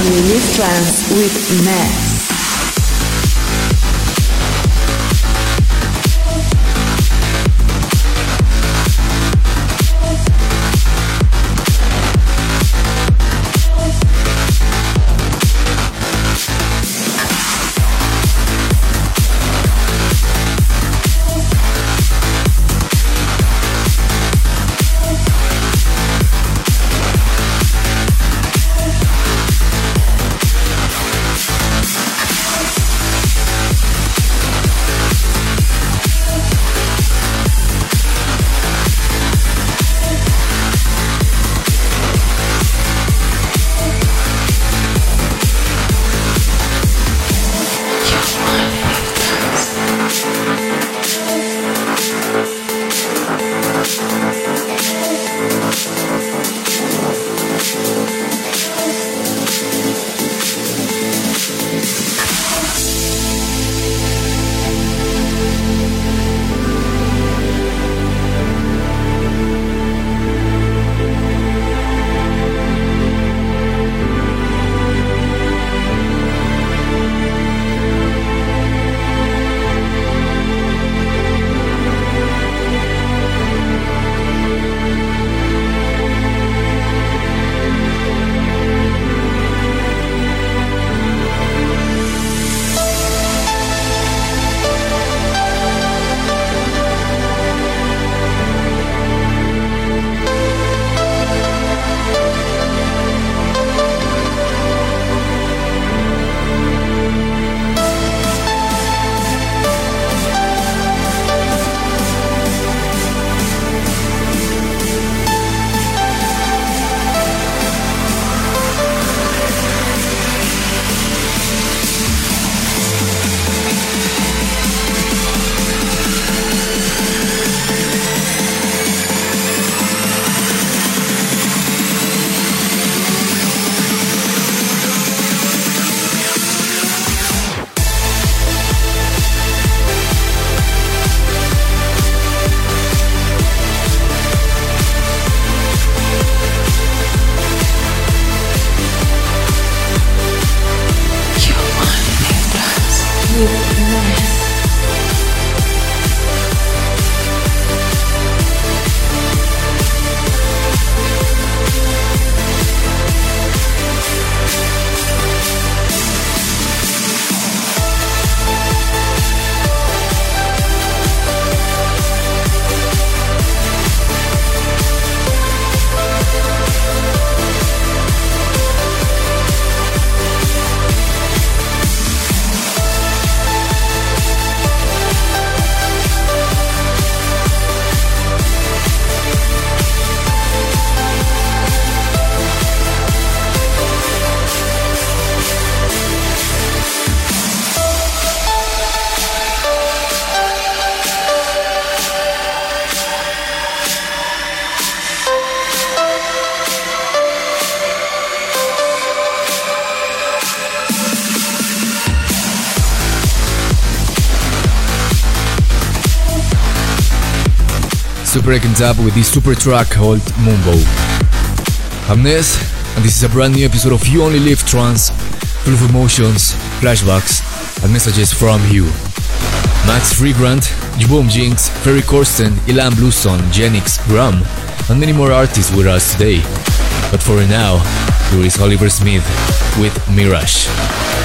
Only Live Trance with Matt. Breaking up with this super track called Mumbo. I'm Ness, and this is a brand new episode of You Only Live Trance, full of emotions, flashbacks, and messages from you. Max Freegrant, Jboom Jinx, Ferry Corsten, Ilan Bluestone, Genix, Bram, and many more artists with us today. But for now, here is Oliver Smith with Mirage.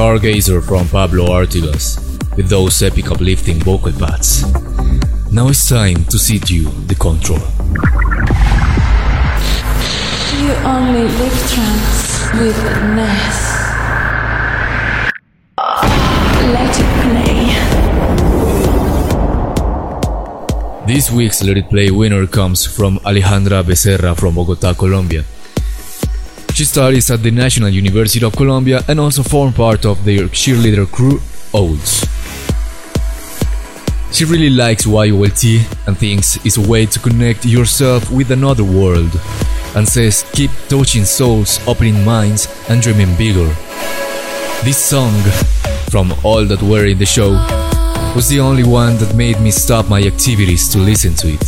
Stargazer from Pablo Artigas with those epic uplifting vocal pads. Now it's time to cede you the control. You only live trance with Ness. Let it play. This week's Let It Play winner comes from Alejandra Becerra from Bogota, Colombia. She studies at the National University of Colombia and also formed part of their cheerleader crew, Olds. She really likes YOLT and thinks it's a way to connect yourself with another world, and says keep touching souls, opening minds, and dreaming bigger. This song, from all that were in the show, was the only one that made me stop my activities to listen to it.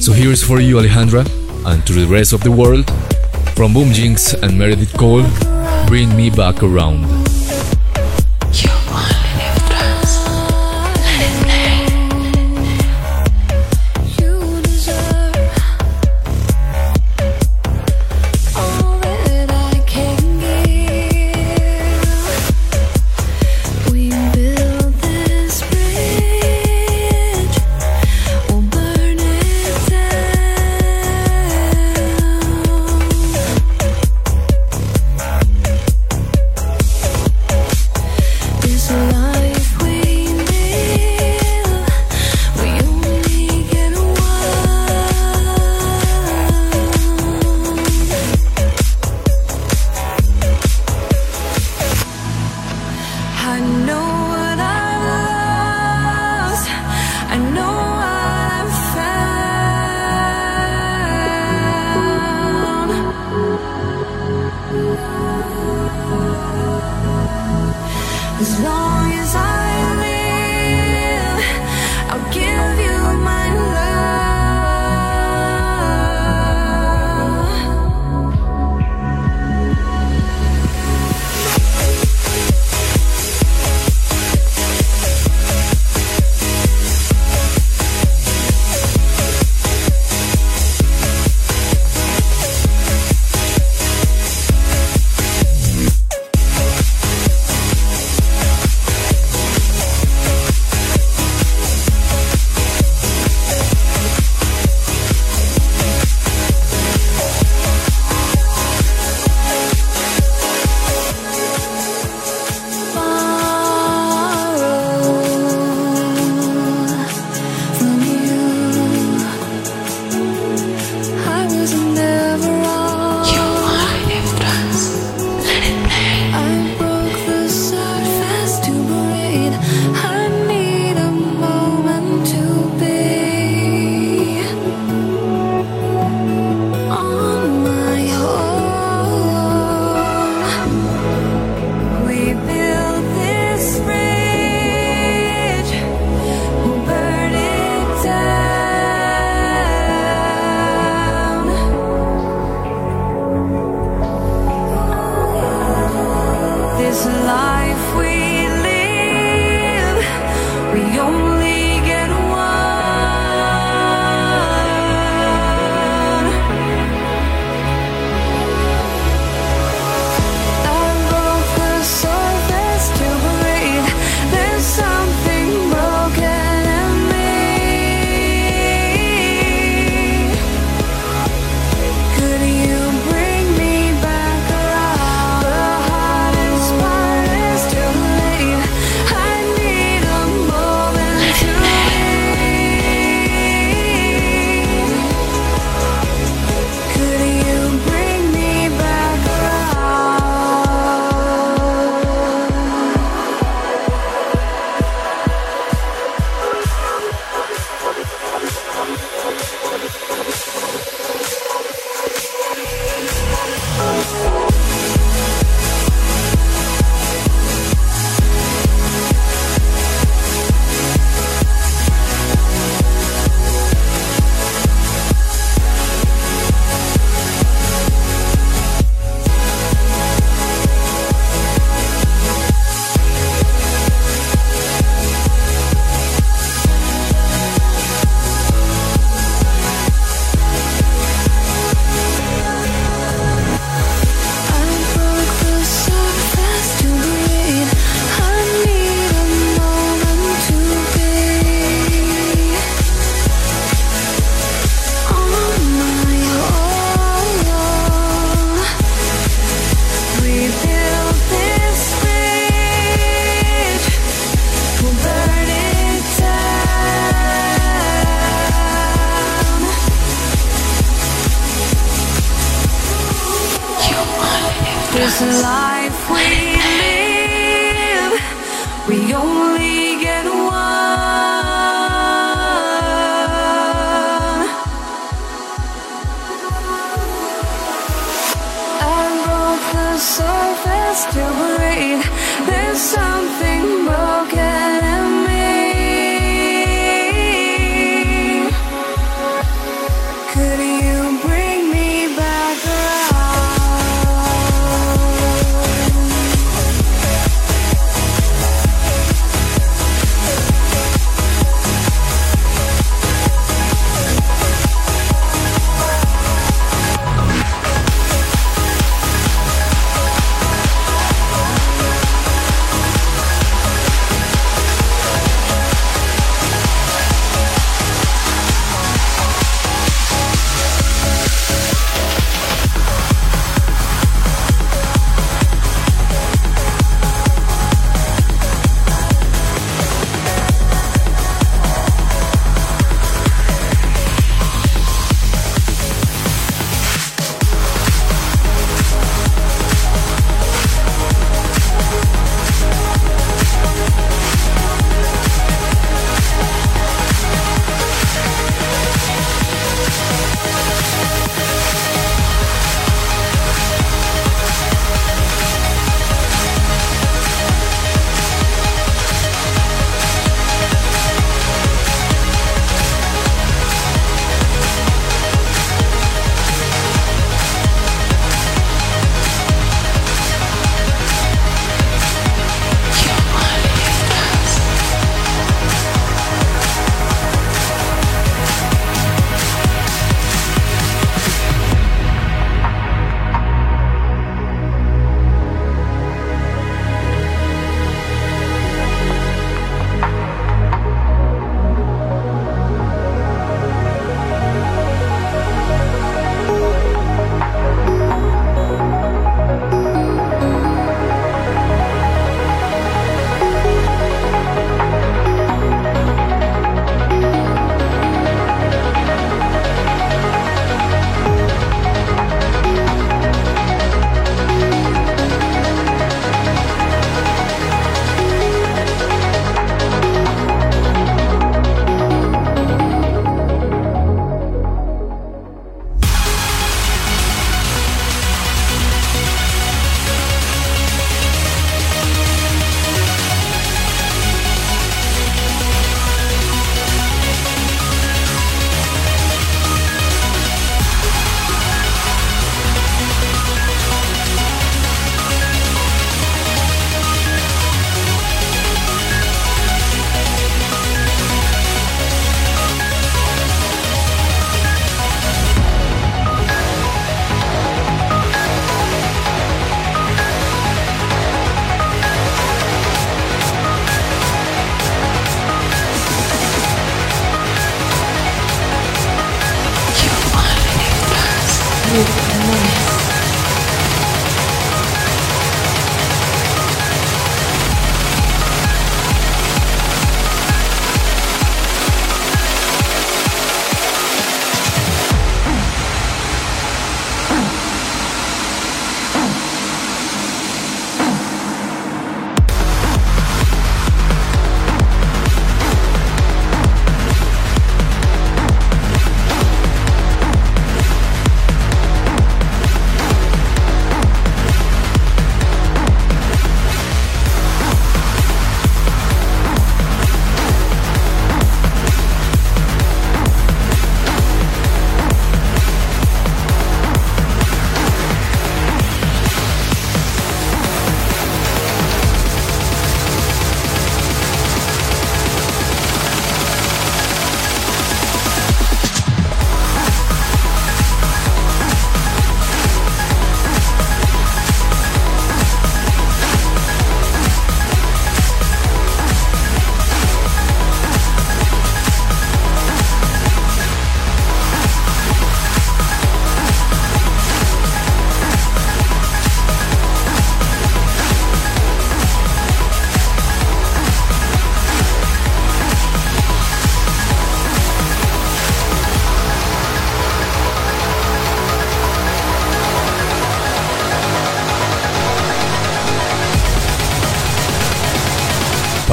So here's for you, Alejandra, and to the rest of the world, from Boom Jinx and Meredith Cole, Bring Me Back Around.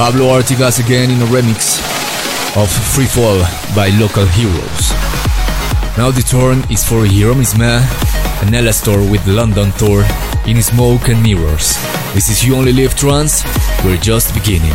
Pablo Artigas again in a remix of Free Fall by Local Heroes. Now the turn is for Jerome Isma and Alastor with London Tour in Smoke and Mirrors. This is You Only Live Trance, we're just beginning.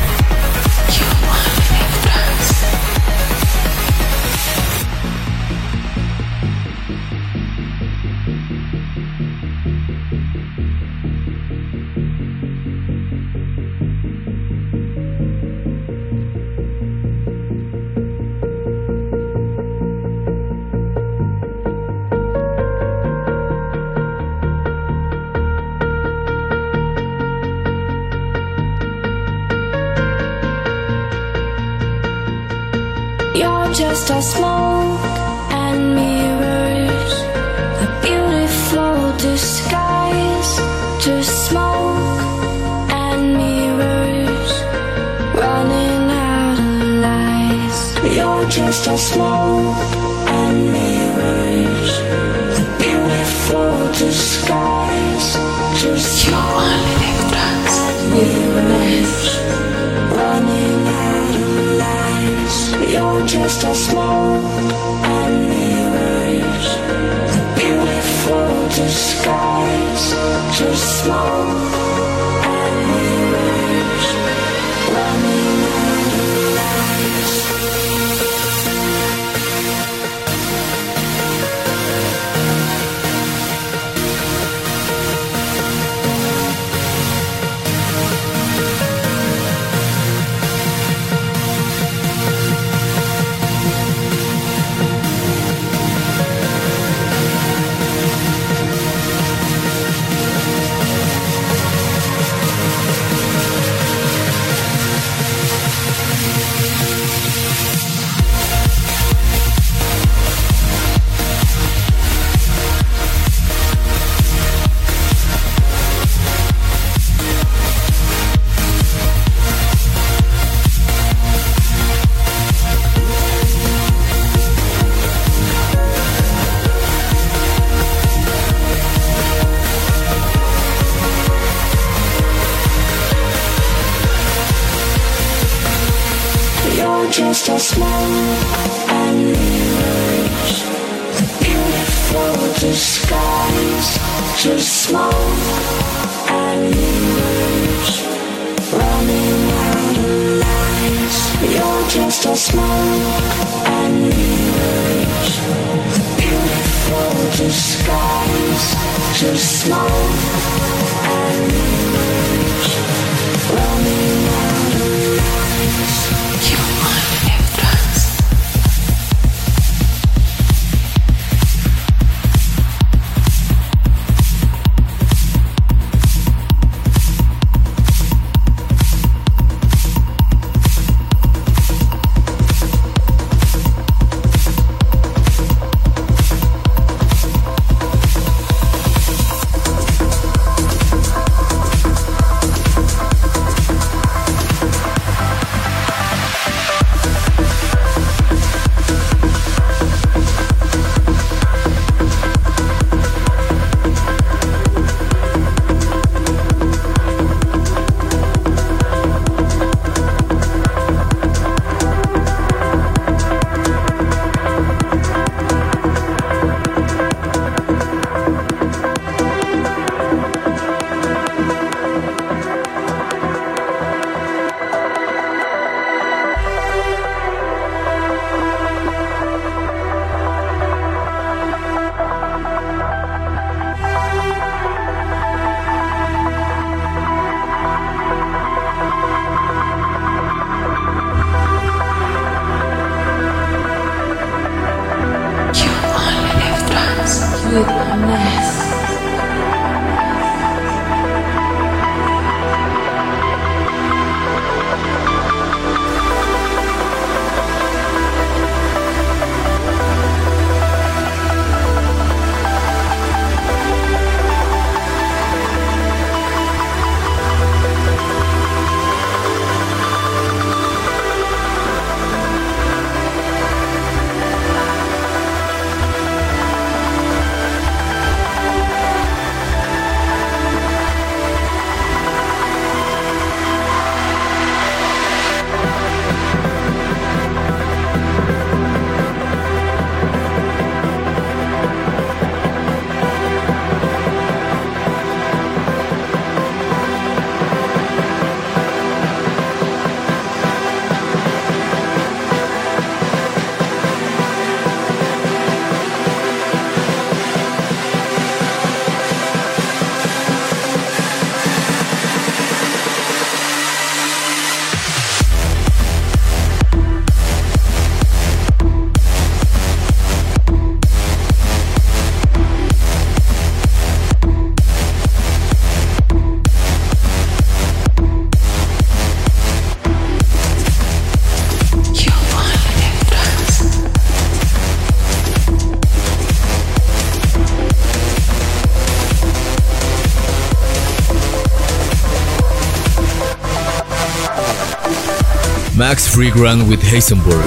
Max Freegrant with Heisenberg.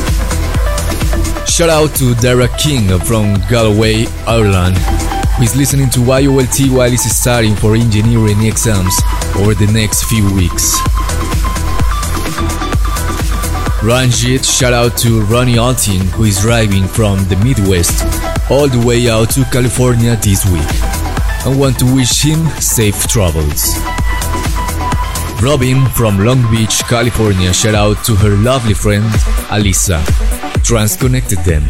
Shout out to Dara King from Galway, Ireland, who is listening to YOLT while he's studying for engineering exams over the next few weeks. Ranjit, shout out to Ronnie Altin, who is driving from the Midwest all the way out to California this week. I want to wish him safe travels. Robin from Long Beach, California, shout out to her lovely friend Alisa. Transconnected them.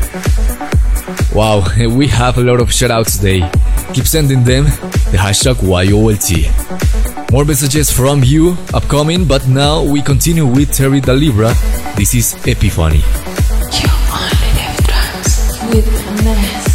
Wow, we have a lot of shoutouts today. Keep sending them the hashtag YOLT. More messages from you upcoming, but now we continue with Terry Dalibra. This is Epiphany. You only live trance with Ness.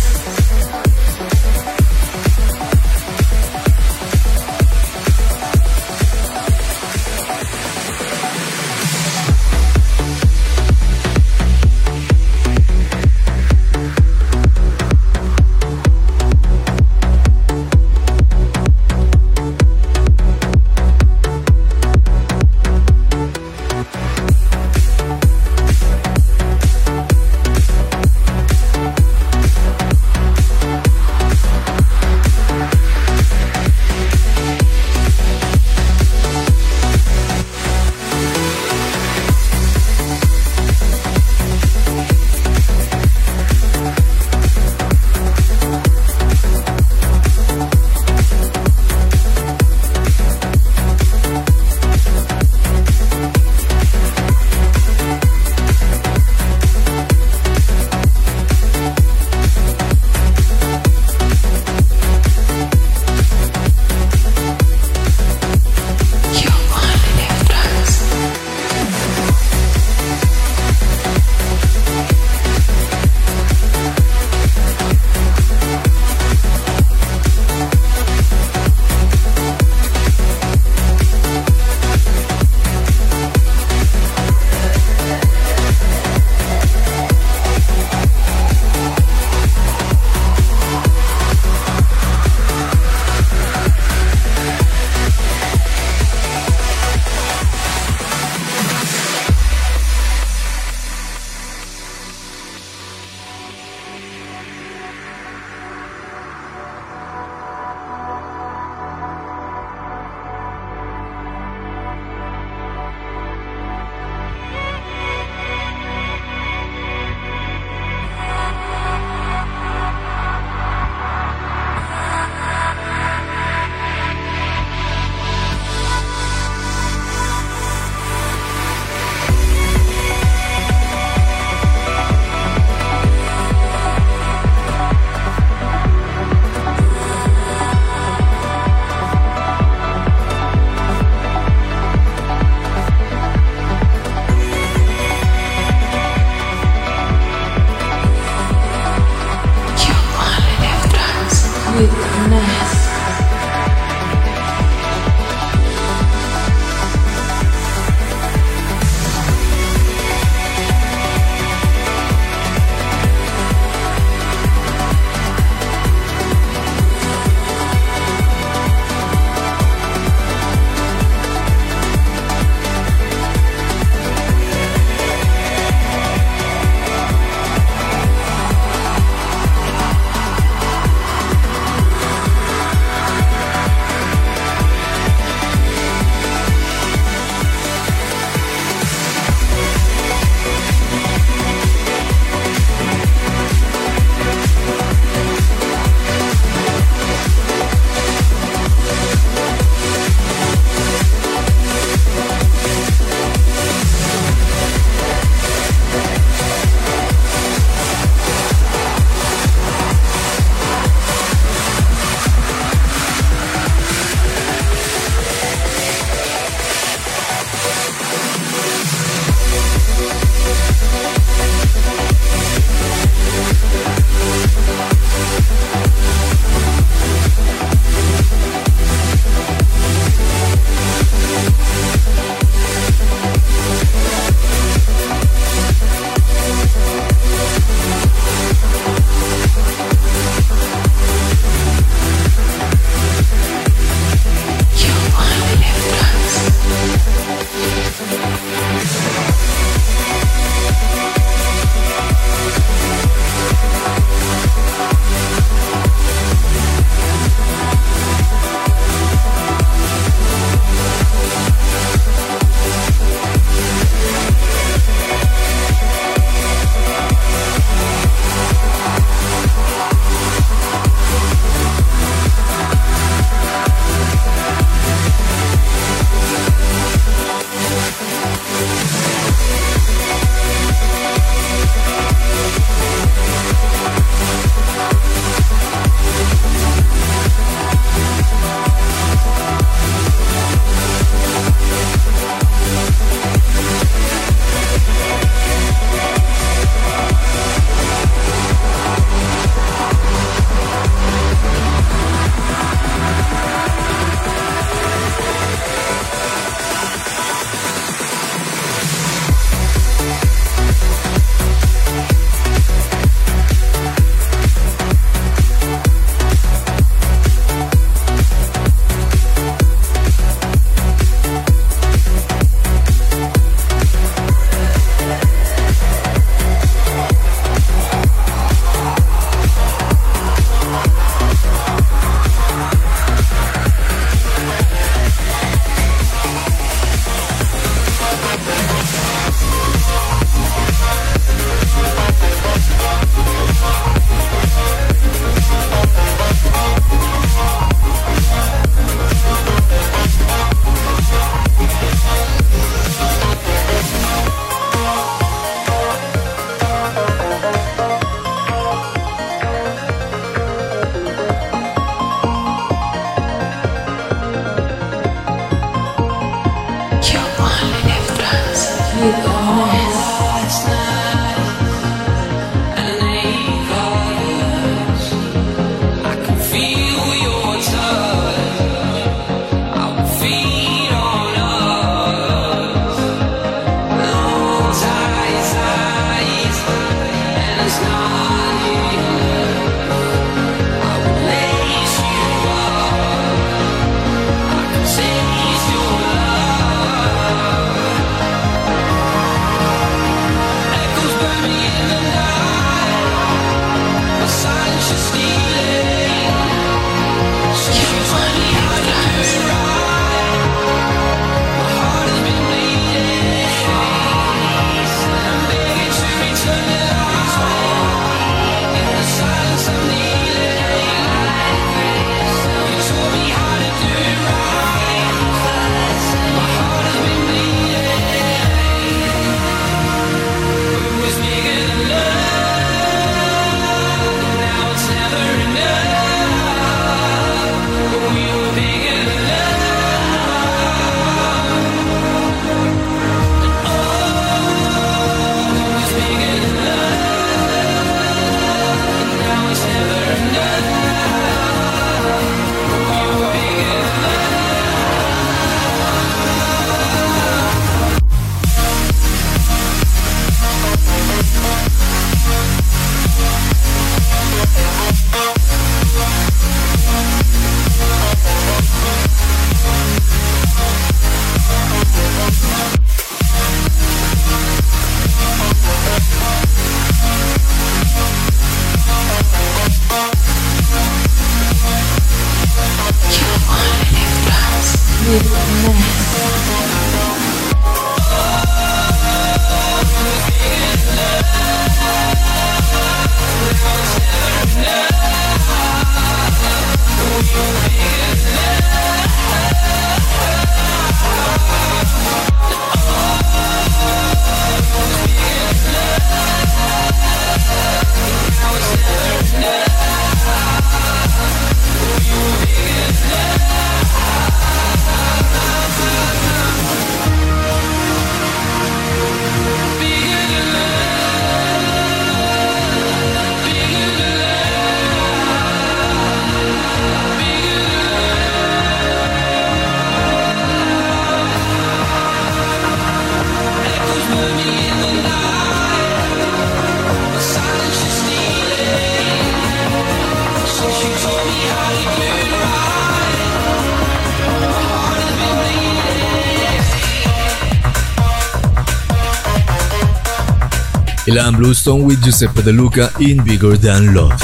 Ilan Bluestone with Giuseppe De Luca in Bigger Than Love.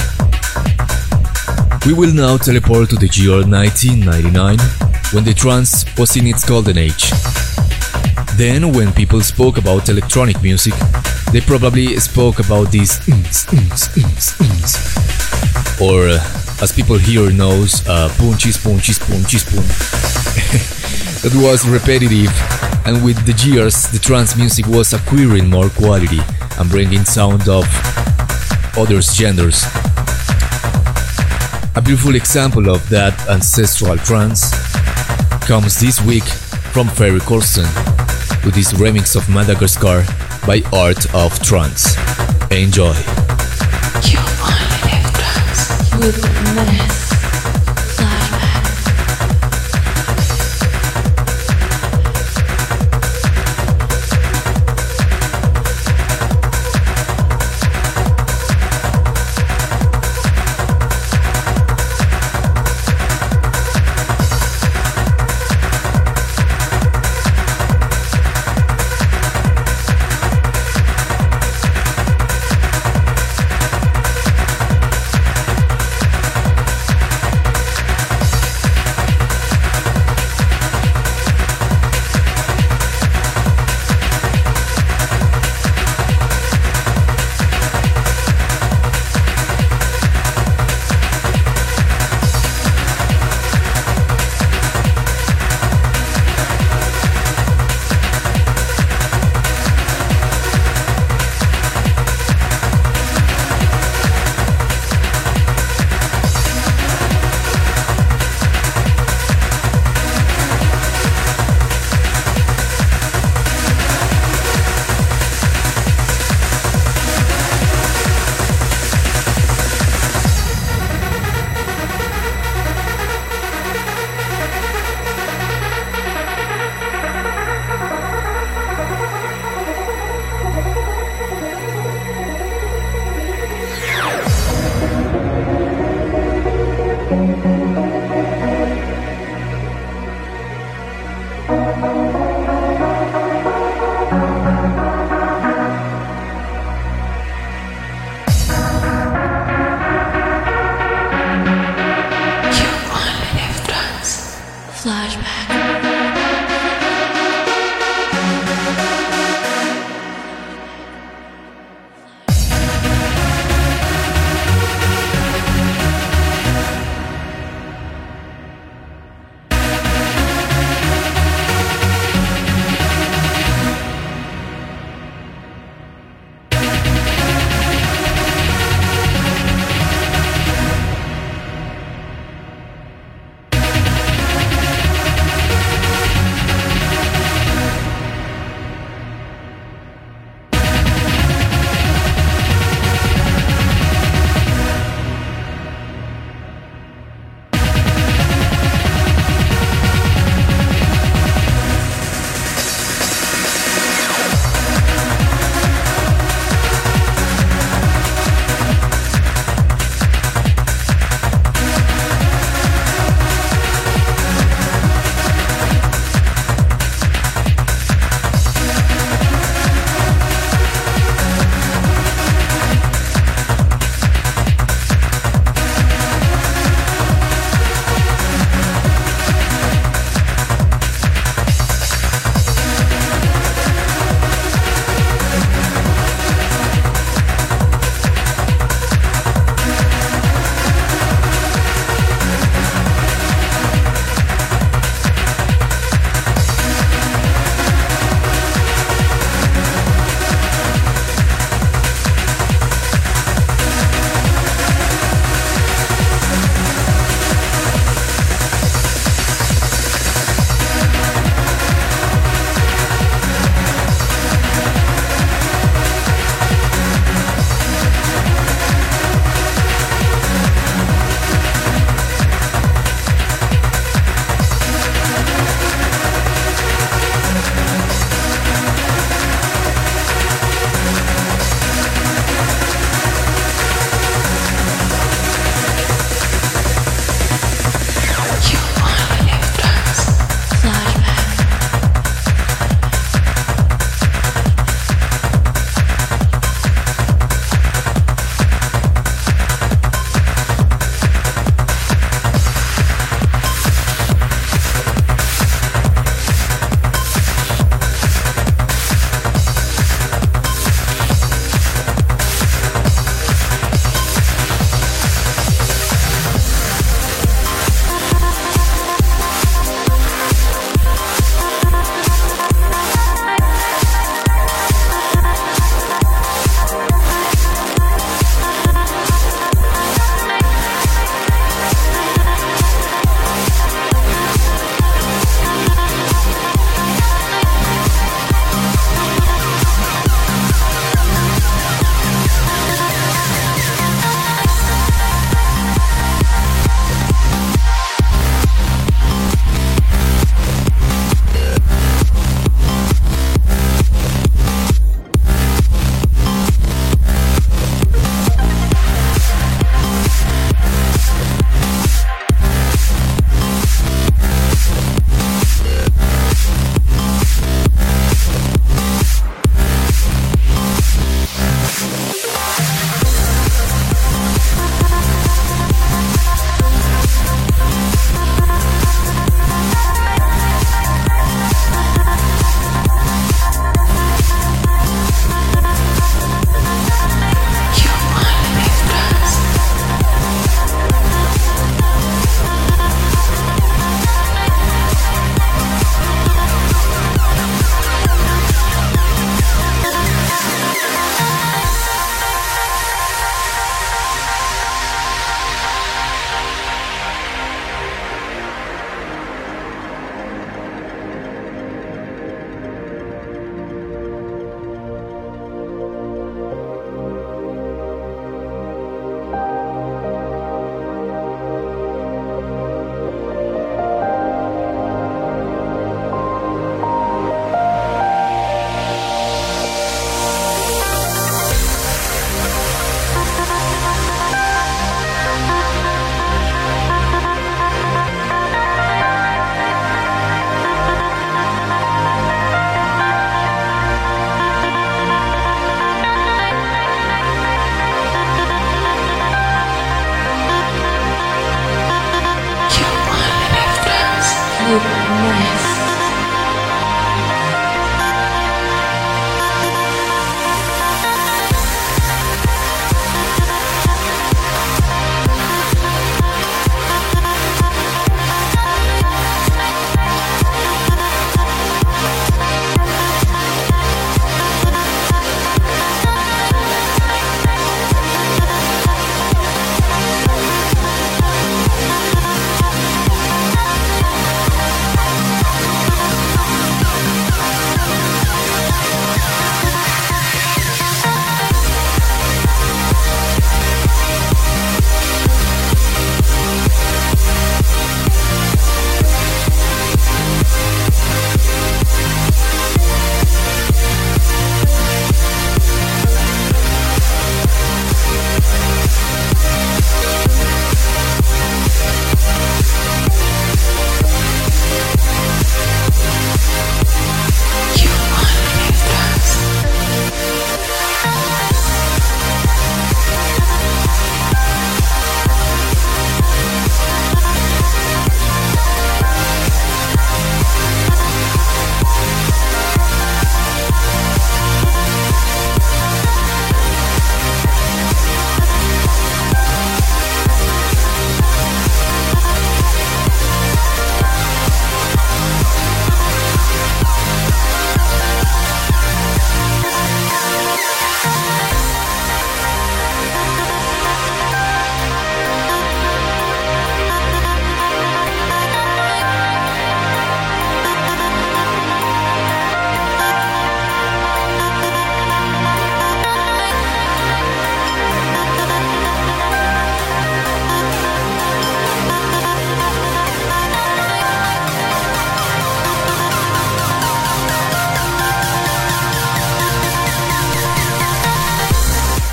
We will now teleport to the year 1999, when the trance was in its golden age. Then, when people spoke about electronic music, they probably spoke about these ms, ms, ms, ms. or uh, as people here knows, uh, punchy, punchy, punchy, spoon. that was repetitive, and with the years, the trance music was acquiring more quality and bringing sound of other genders. A beautiful example of that ancestral trance comes this week from Ferry Corsten with his remix of Madagascar by Art of Trance. Enjoy.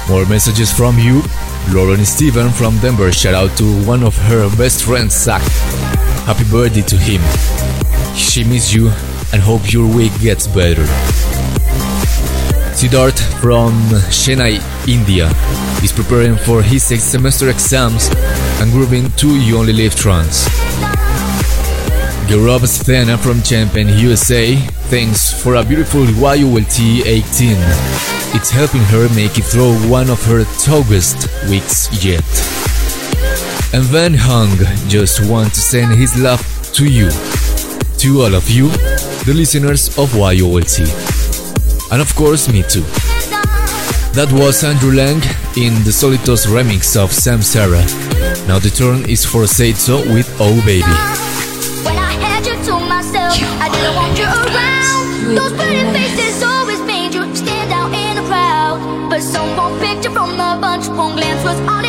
More messages from you. Lauren Steven from Denver, shout out to one of her best friends, Zach. Happy birthday to him. She misses you and hope your week gets better. Siddharth from Chennai, India is preparing for his sixth semester exams and grooving to You Only Live trance. Garob Stena from Champaign, USA, thanks for a beautiful YOLT 18. It's helping her make it through one of her toughest weeks yet. And Van Hung just wants to send his love to you, to all of you, the listeners of YOLT. And of course, me too. That was Andrew Lang in the Solitos remix of Sam Sarah. Now the turn is for Seito with Oh Baby. Those pretty faces, was on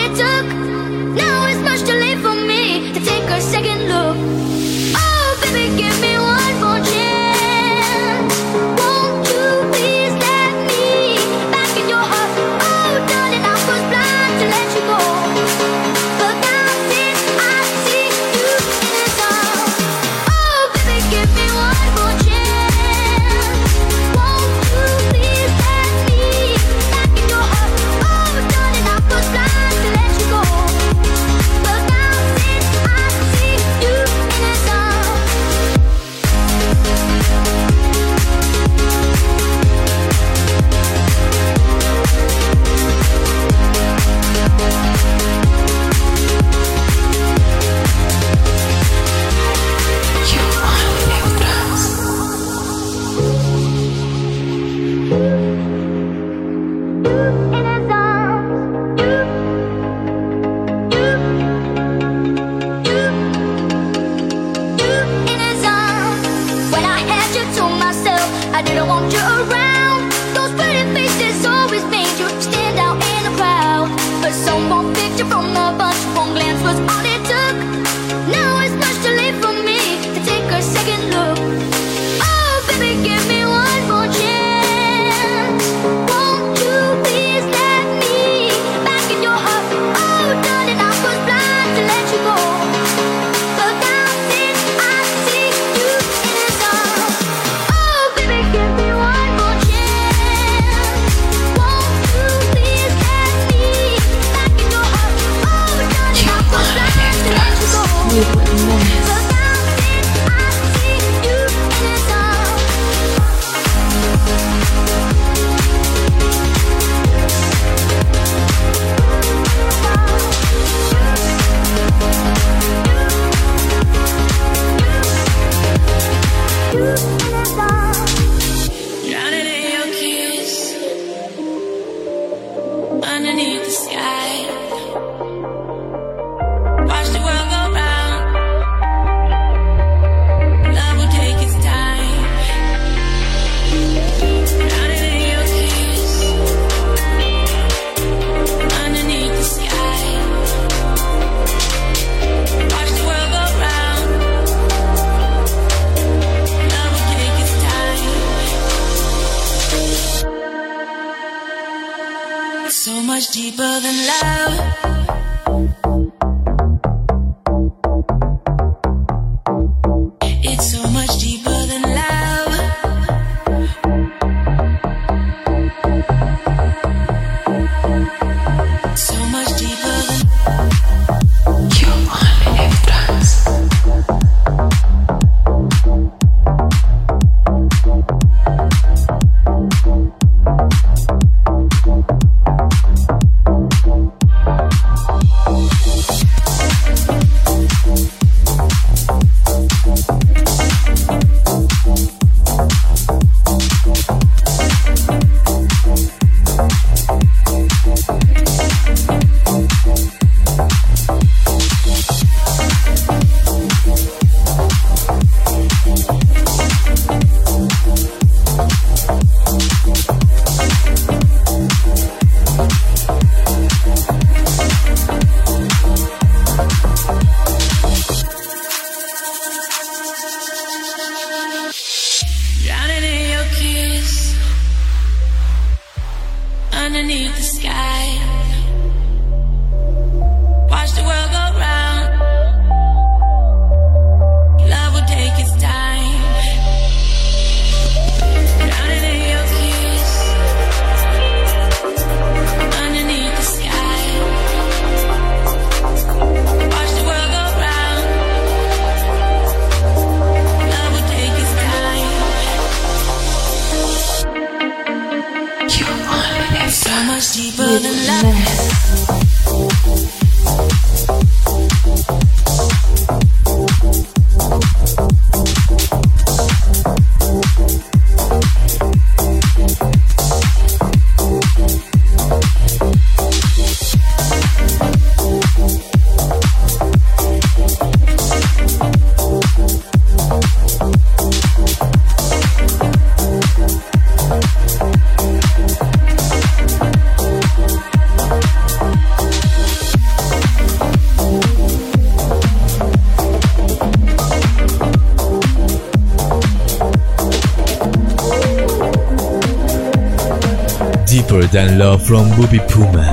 than love from Booby Puma.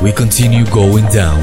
We continue going down.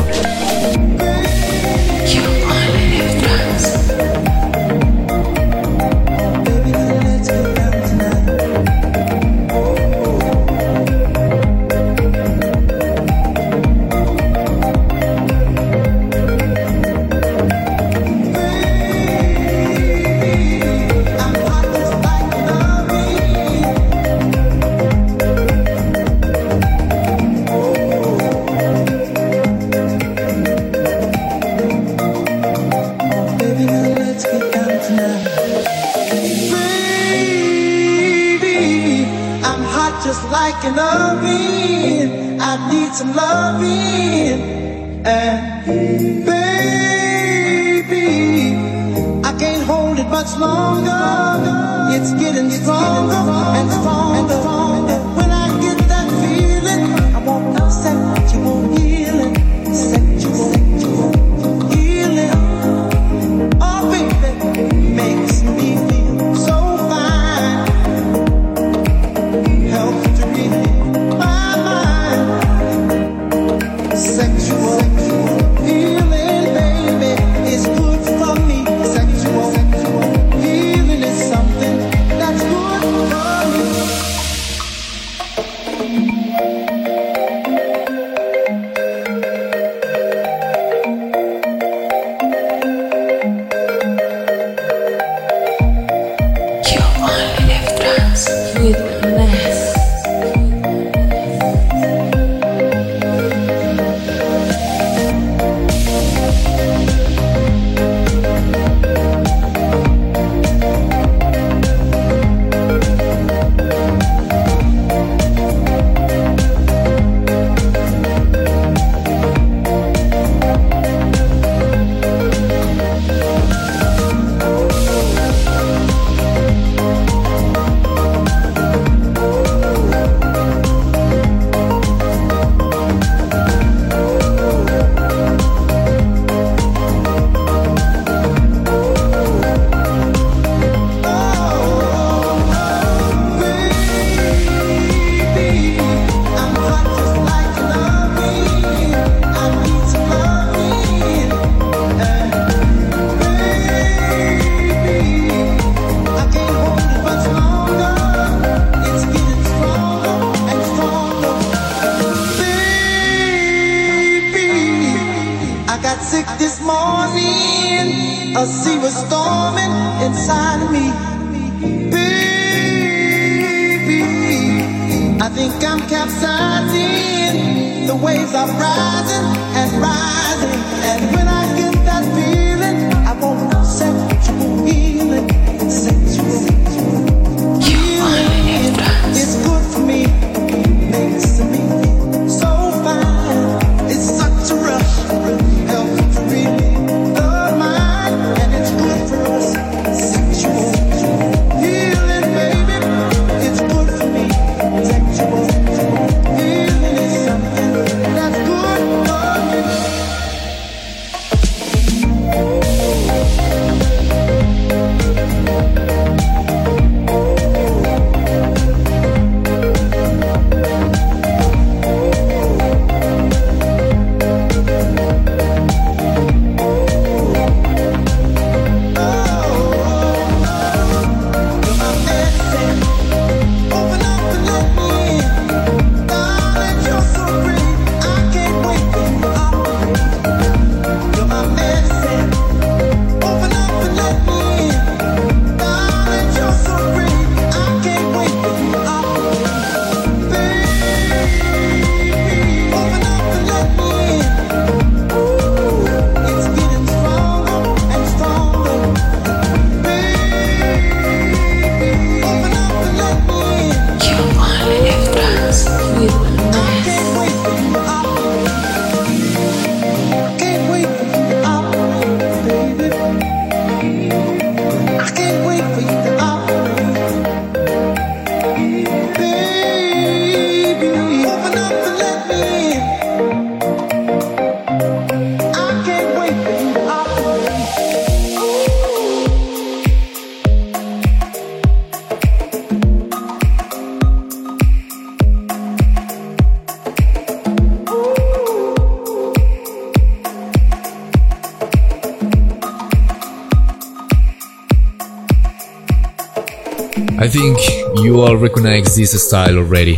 Recognize this style already.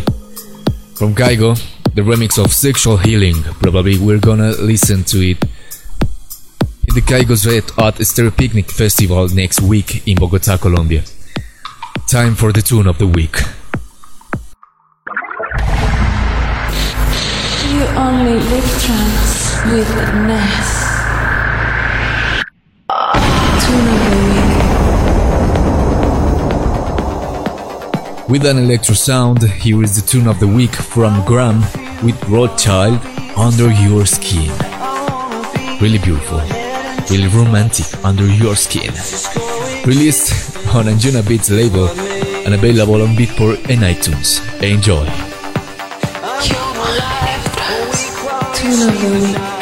From Kygo, the remix of Sexual Healing, probably we're gonna listen to it in the Kygo's Red Art Stereo Picnic Festival next week in Bogota, Colombia. Time for the tune of the week. You only live trance with Ness. With an electro sound, here is the tune of the week from Graham with Rothschild Under Your Skin. Really beautiful, really romantic Under Your Skin. Released on Anjuna Beats label and available on Beatport and iTunes. Enjoy. Tune of the week.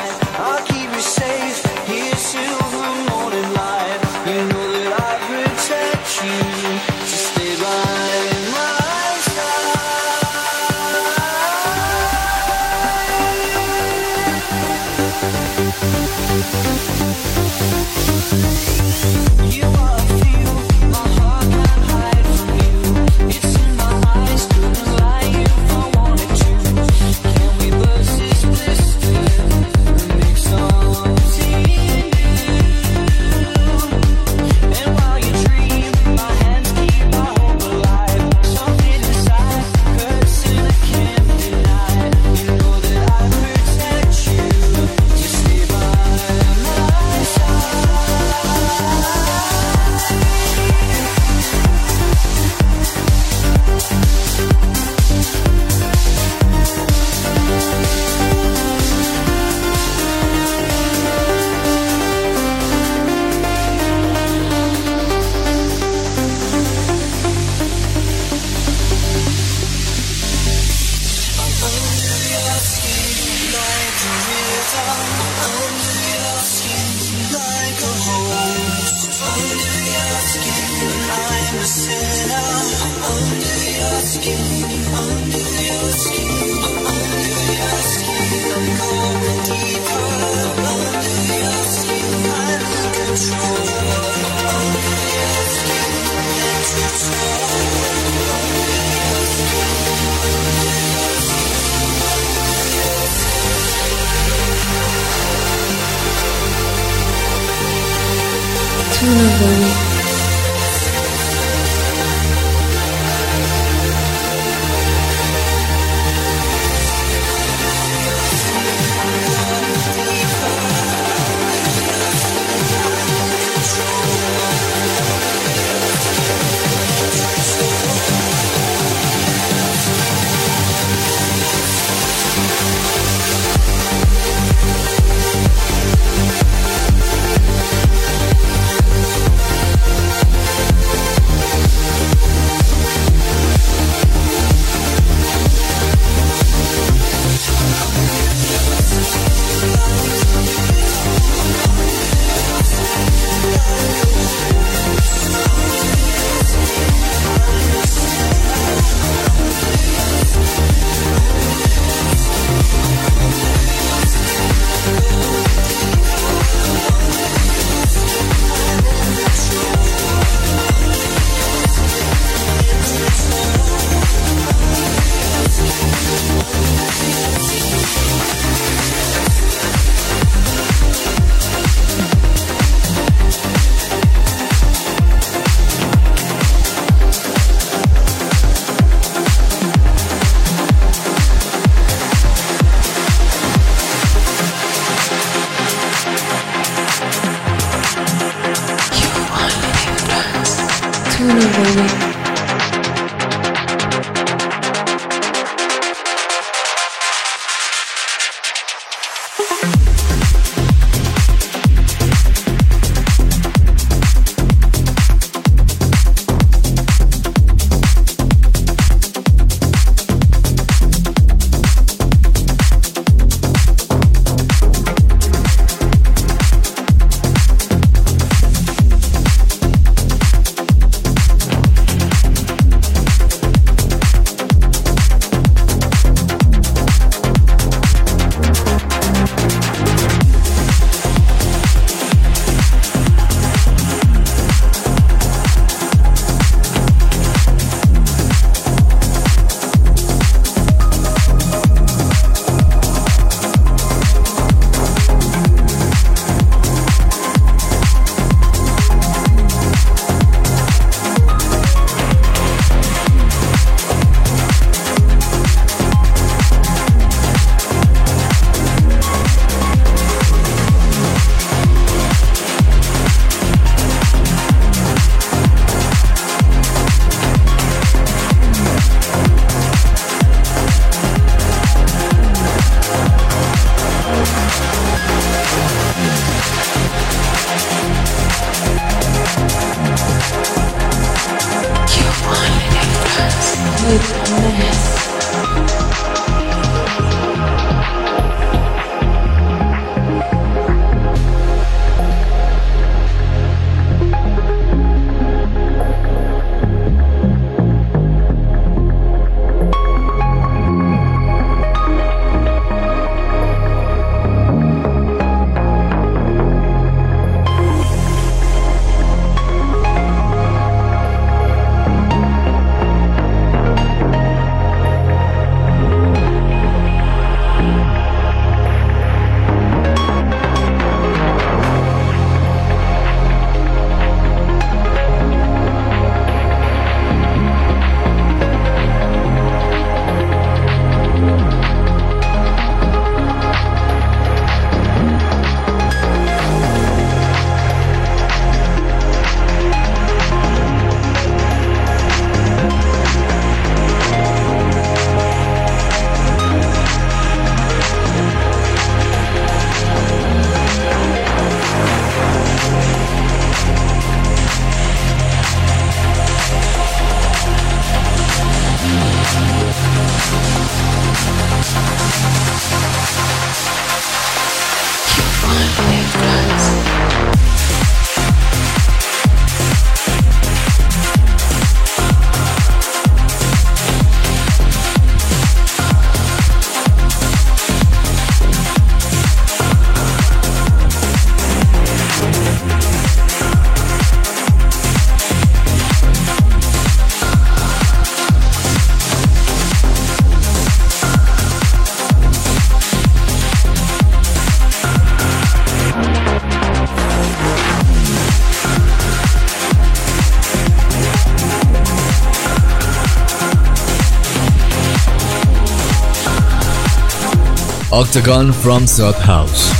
Octagon from South House.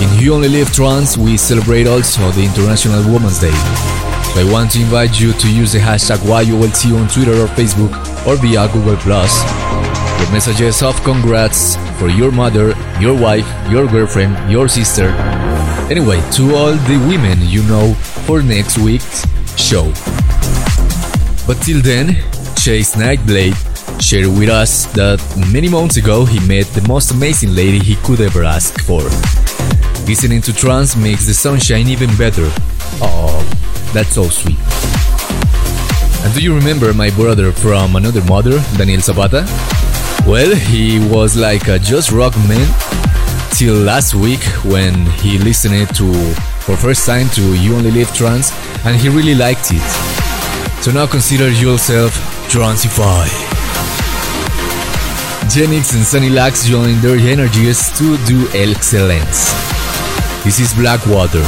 In You Only Live Trance, we celebrate also the International Women's Day. So I want to invite you to use the hashtag YOLT on Twitter or Facebook or via Google+. With messages of congrats for your mother, your wife, your girlfriend, your sister. Anyway, to all the women you know for next week's show. But till then, Chase Nightblade shared with us that many months ago he met the most amazing lady he could ever ask for. Listening to trance makes the sunshine even better. Oh, that's so sweet. And do you remember my brother from another mother, Daniel Zapata? Well, he was like a just rock man till last week when he listened to for first time to You Only Live Trance and he really liked it. So now consider yourself Transify. Genix and Sunny Lax join their energies to do excellence. This is Blackwater.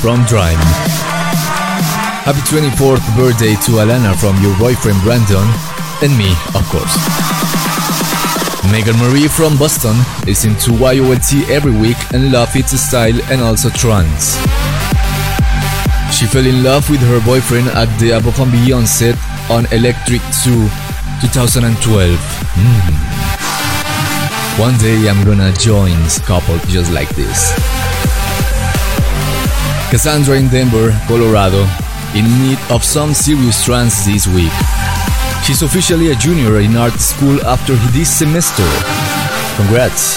From Drime. Happy 24th birthday to Alana from your boyfriend Brandon, and me, of course. Megan Marie from Boston is into YOLT every week and love its style and also trance. She fell in love with her boyfriend at the Beyond set on Electric Zoo 2012. Mm. One day I'm gonna join couple just like this. Cassandra in Denver, Colorado, in need of some serious trance this week. She's officially a junior in art school after this semester. Congrats!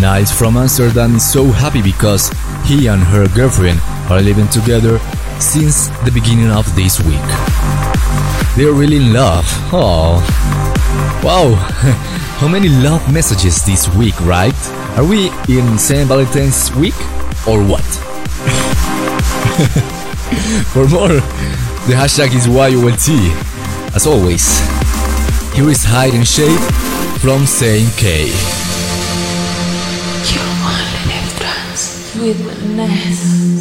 Niles from Amsterdam is so happy because he and her girlfriend are living together since the beginning of this week. They're really in love. Oh. Wow. How many love messages this week, right? Are we in St. Valentine's week or what? For more, the hashtag is YOLT. As always, here is Hide and Shade from Saint K. You only live trance with madness.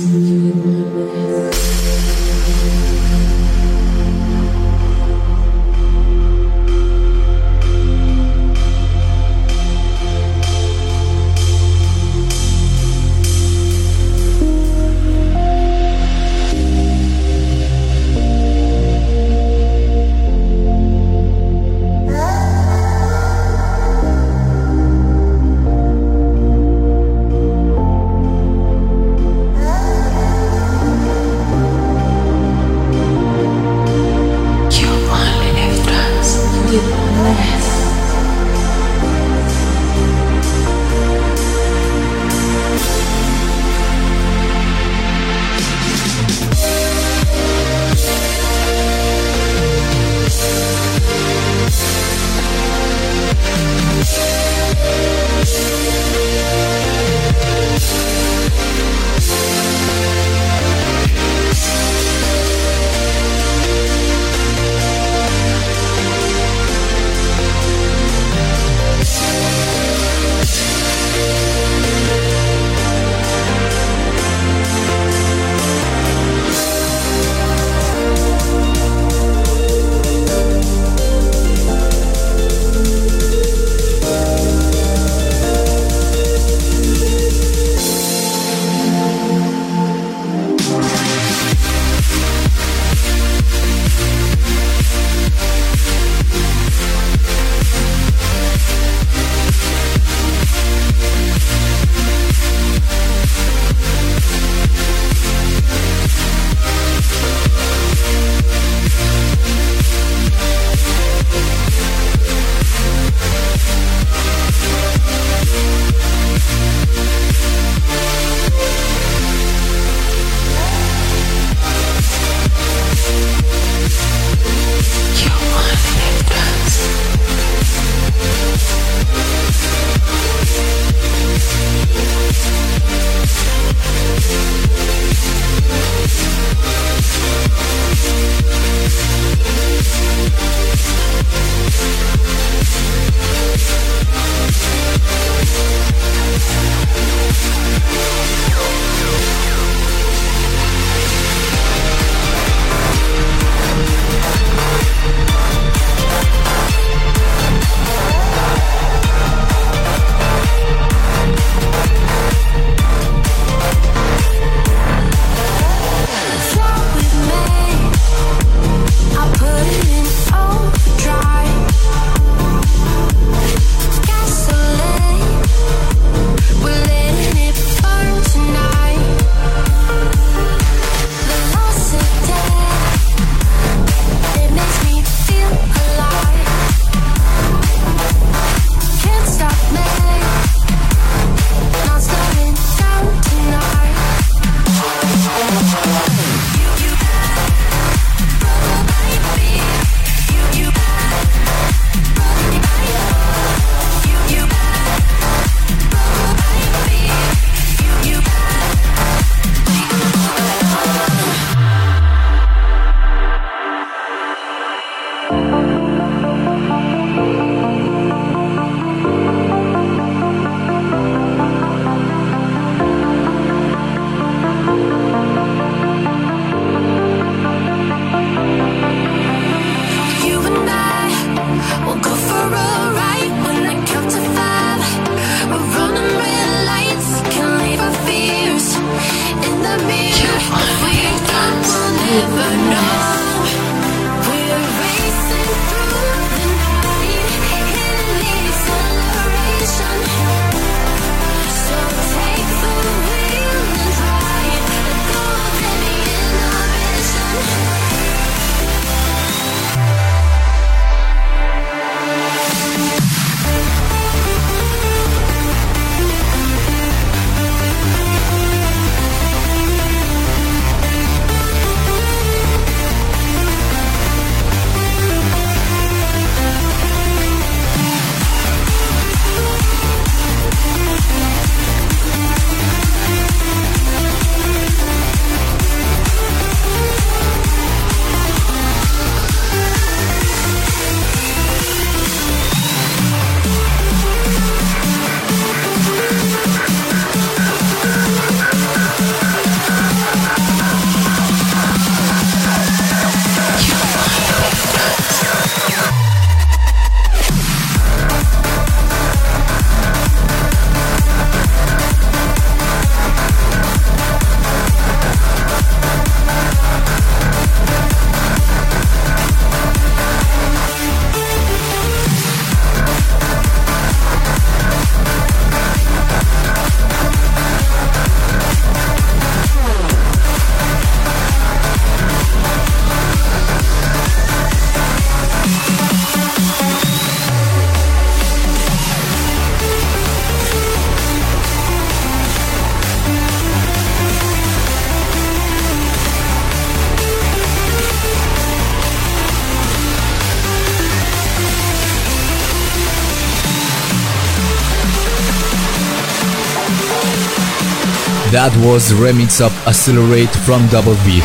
That was remix of Accelerate from Double B.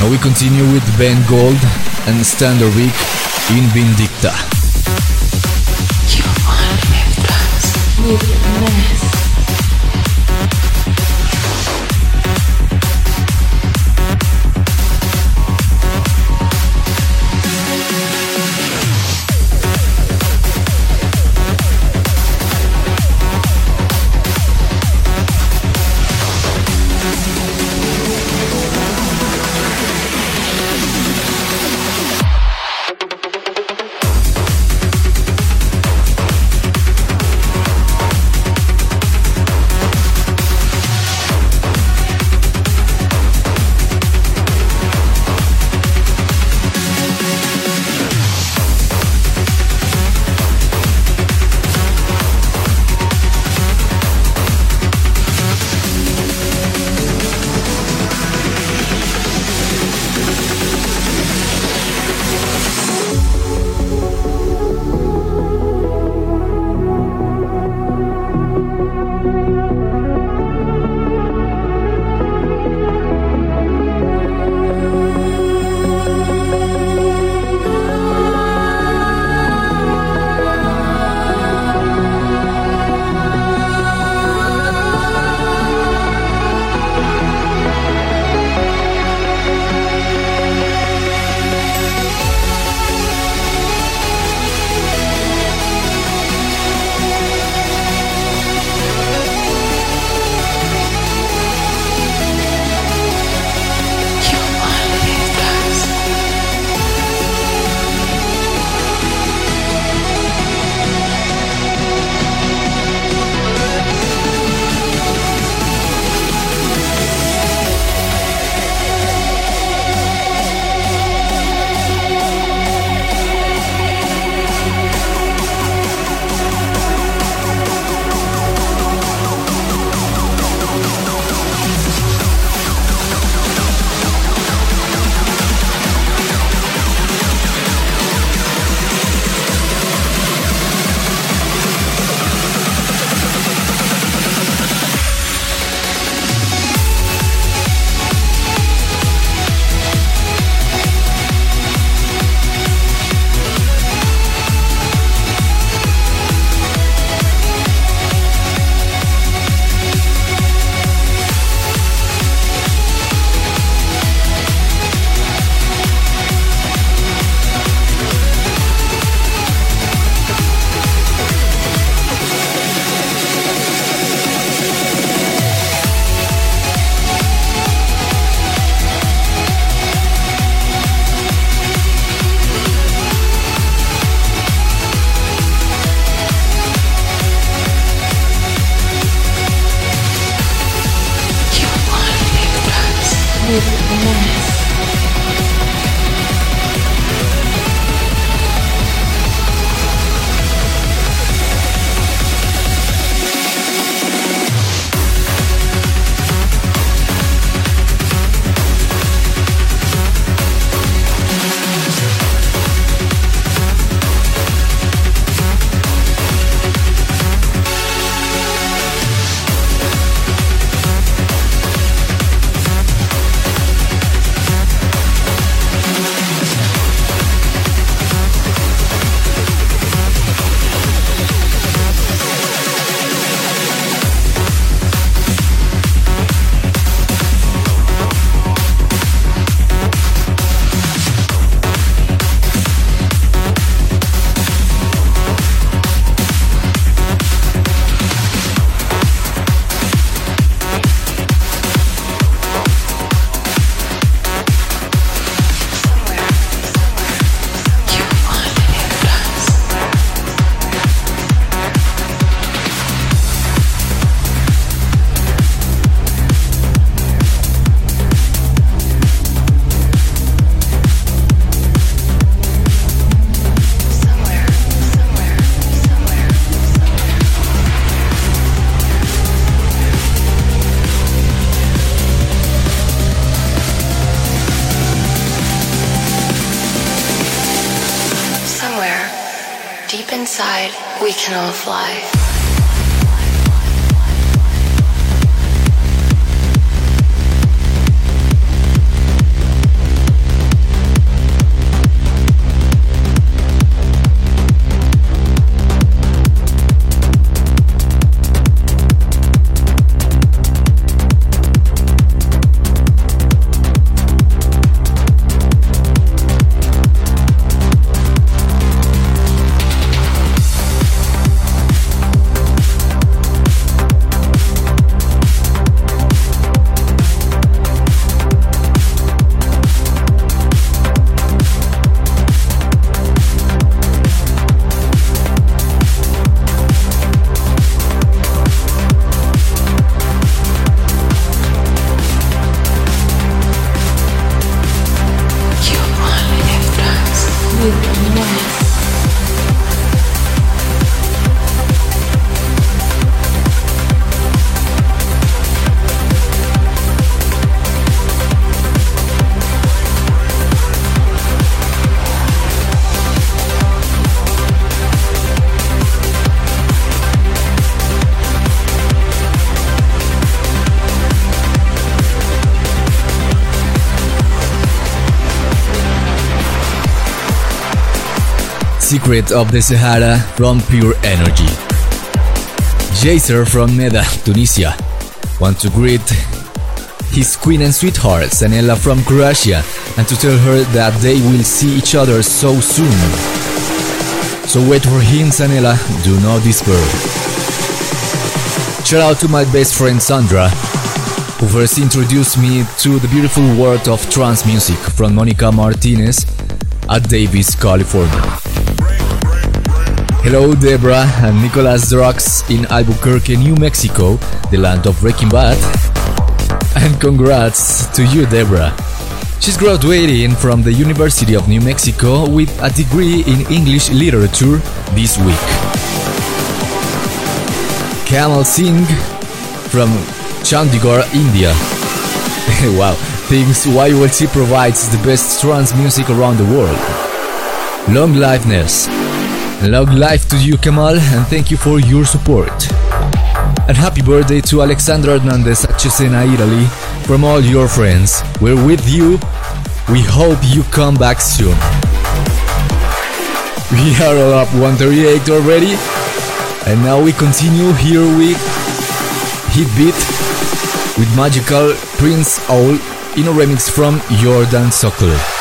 Now we continue with Ben Gold and Standerwick in Vindicta. You Secret of the Sahara from Pure Energy. Jaser from Meda, Tunisia, want to greet his queen and sweetheart, Sanella from Croatia, and to tell her that they will see each other so soon. So wait for him, Sanella, do not despair. Shout out to my best friend Sandra, who first introduced me to the beautiful world of trance music from Monica Martinez at Davis, California. Hello, Debra and Nicolas Drox in Albuquerque, New Mexico, the land of Breaking Bad. And congrats to you, Debra. She's graduating from the University of New Mexico with a degree in English literature this week. Kamal Singh from Chandigarh, India. wow, thinks YOLT provides the best trance music around the world. Long life, Ness. Long life to you, Kamal, and thank you for your support. And happy birthday to Alexandra Hernandez at Cesena, Italy, from all your friends. We're with you. We hope you come back soon. We are all up 138 already. And now we continue here with Heatbeat with Magical Prince Owl in a remix from Jordan Suckley.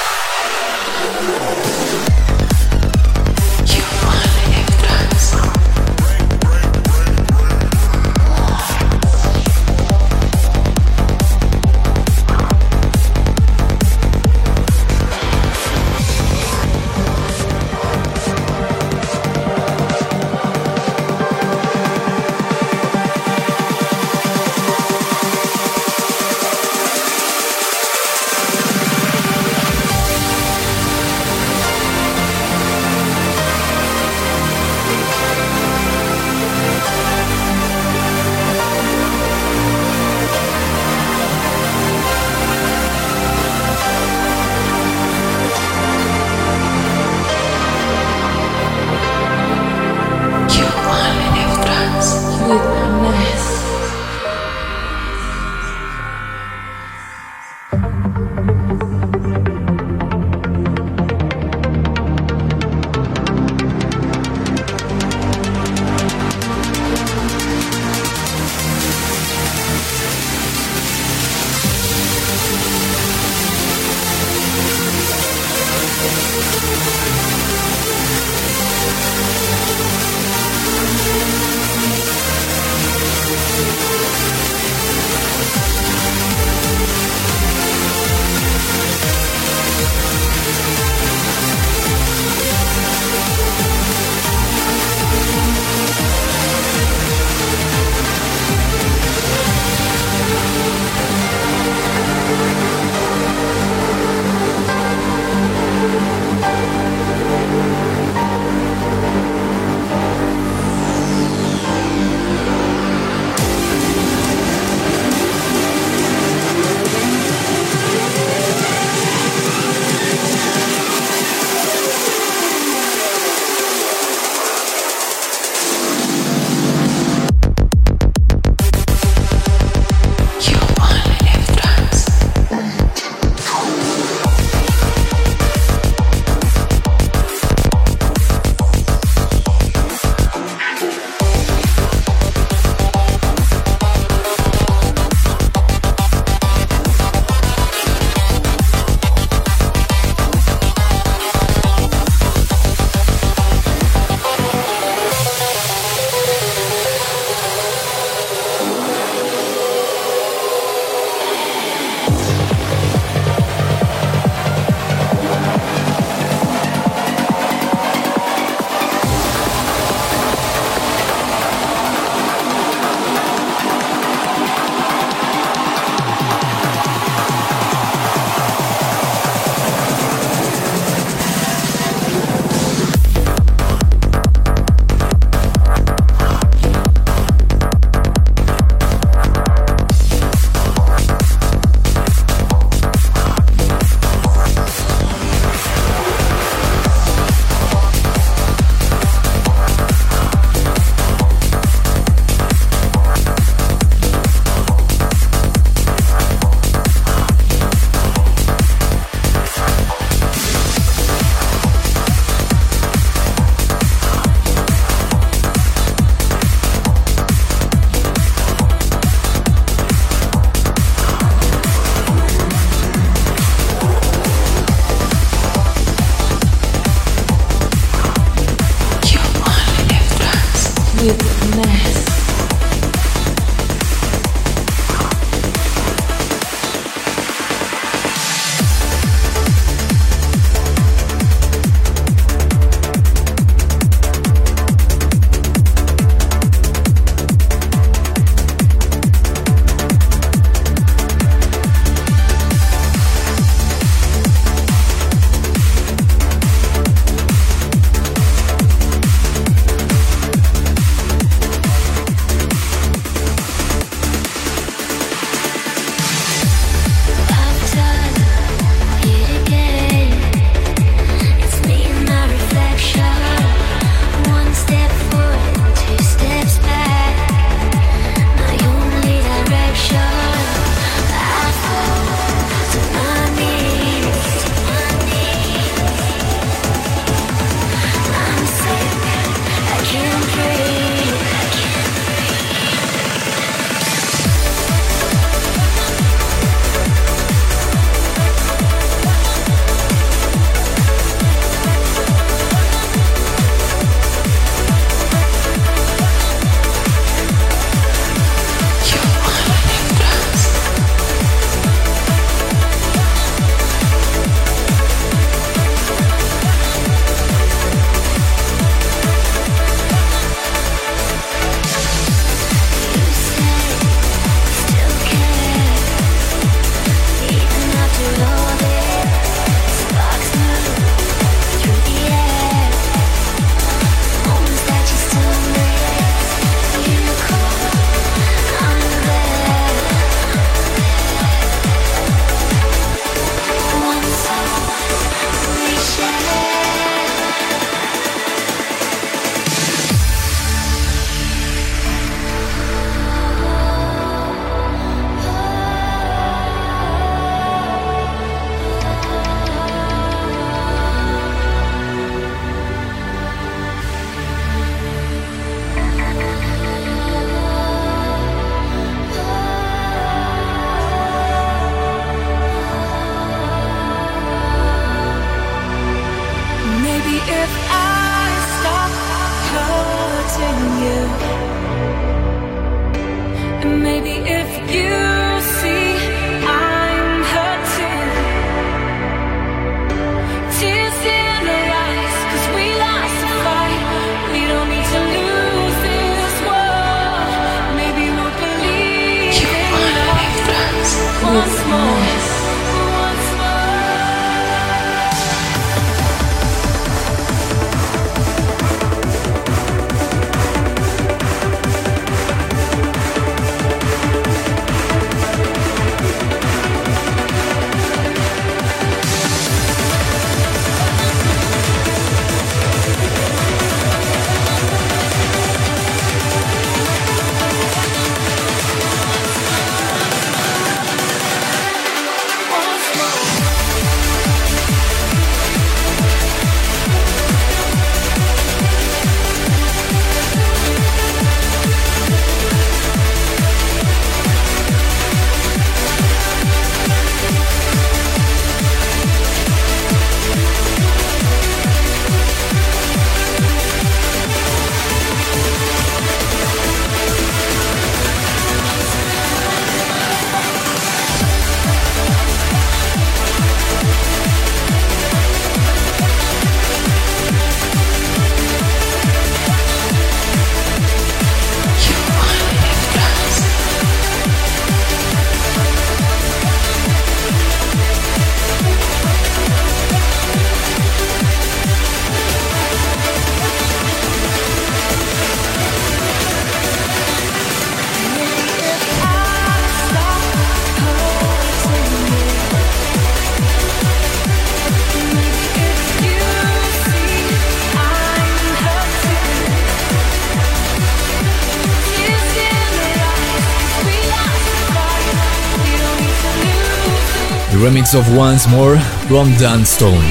remix of Once More from Dan Stone.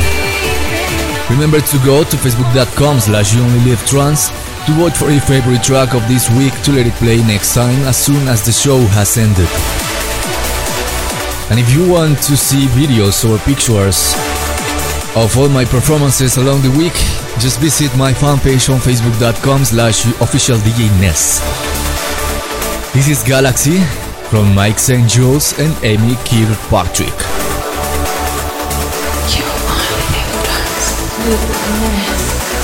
Remember to go to facebook.com slash you only live trance to vote for your favorite track of this week to let it play next time as soon as the show has ended. And if you want to see videos or pictures of all my performances along the week, just visit my fan page on facebook.com slash official This is Galaxy from Mike Saint-Jules and Amy Kirkpatrick. goodness.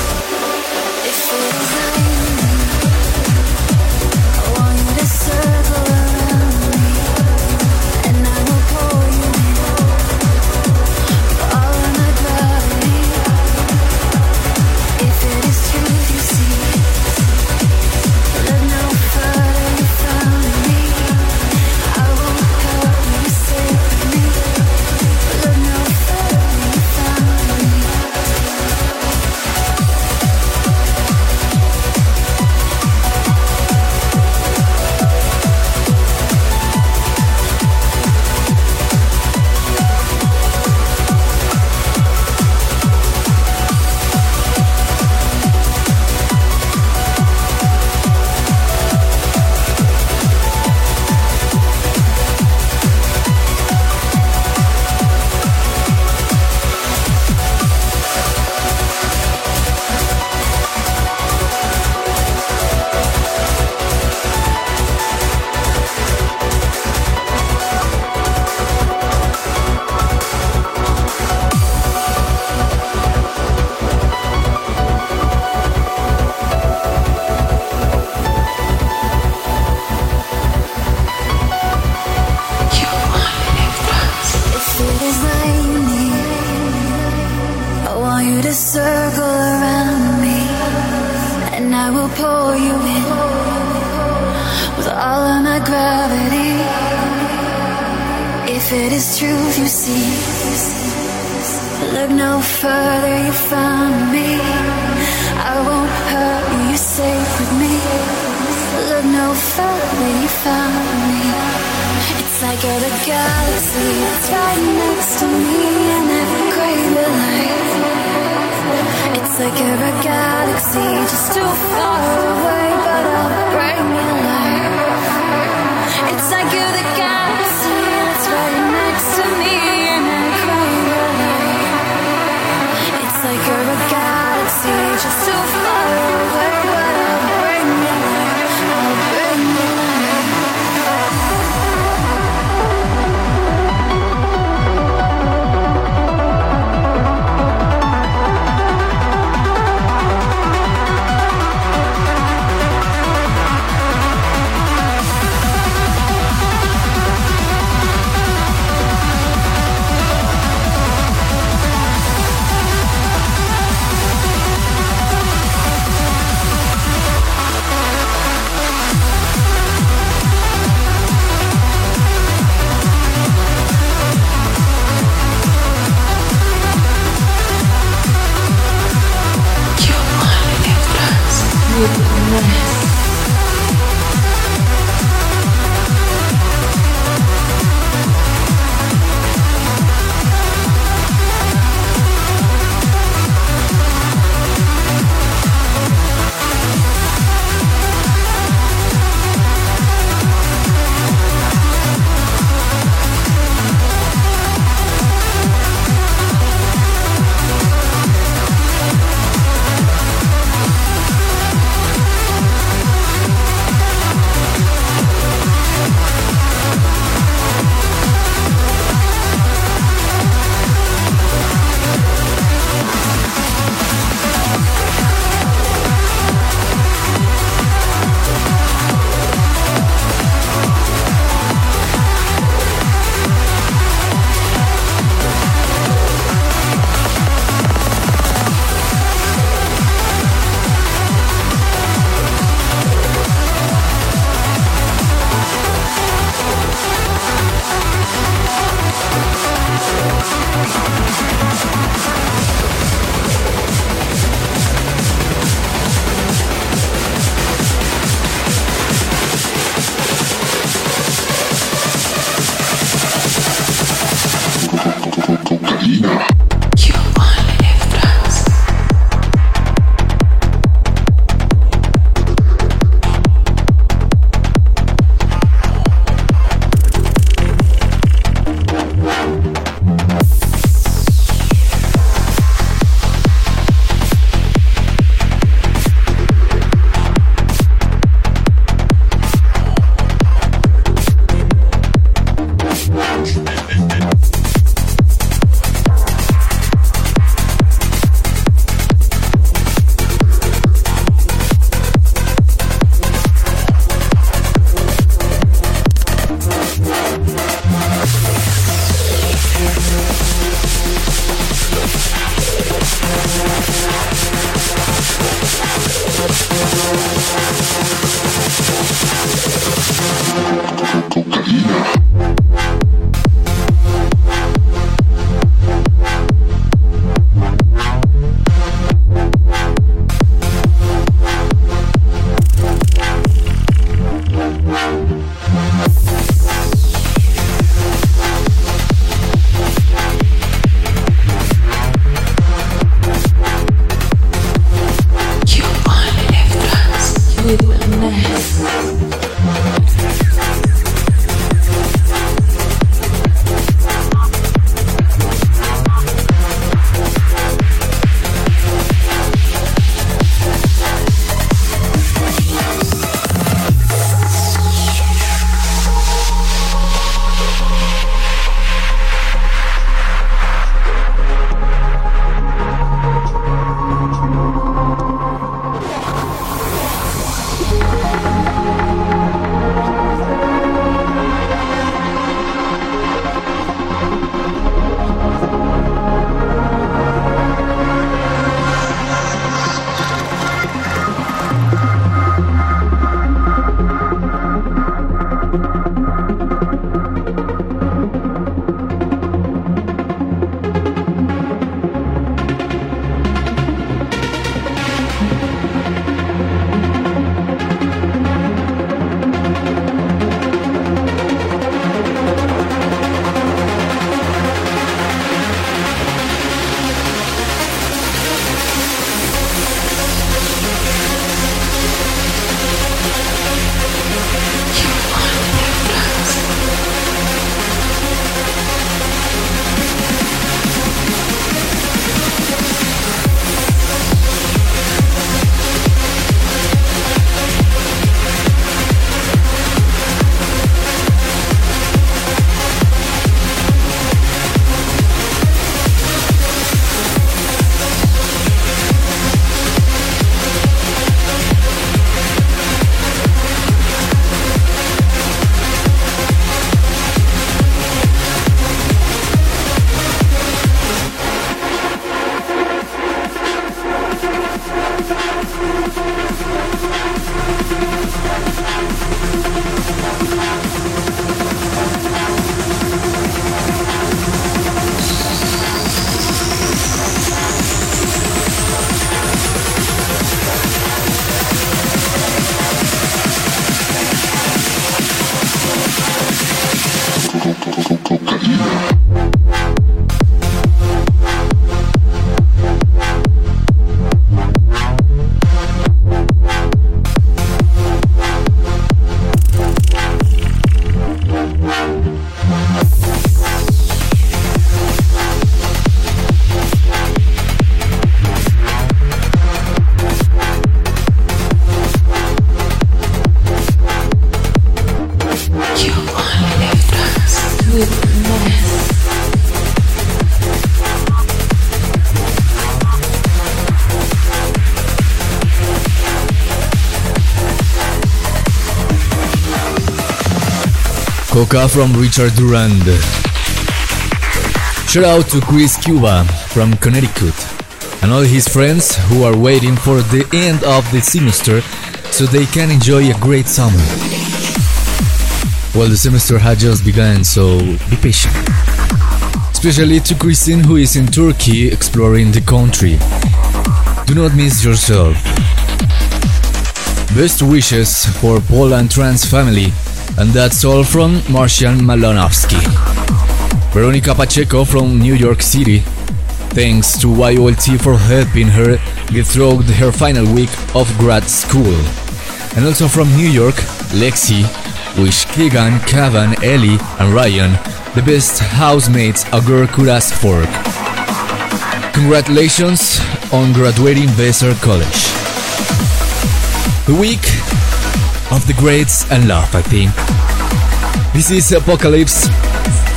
Look no further, you found me. I won't hurt you, safe with me. Look no further, you found me. It's like you're the galaxy that's right next to me, and every crave of life. It's like you're a galaxy just too far away, but I'll bring you life. It's like you're the galaxy. moment Coca from Richard Durand. Shout out to Chris Cuba from Connecticut and all his friends who are waiting for the end of the semester so they can enjoy a great summer. Well, the semester had just begun, so be patient. Especially to Christine who is in Turkey exploring the country. Do not miss yourself. Best wishes for Paul and Trance family, and that's all from Martian Malonowski. Veronica Pacheco from New York City. Thanks to YOLT for helping her get through her final week of grad school. And also from New York, Lexi, wish Keegan, Cavan, Ellie, and Ryan the best housemates a girl could ask for. Congratulations on graduating Vassar College. The week of the greats and love, I think. This is Apocalypse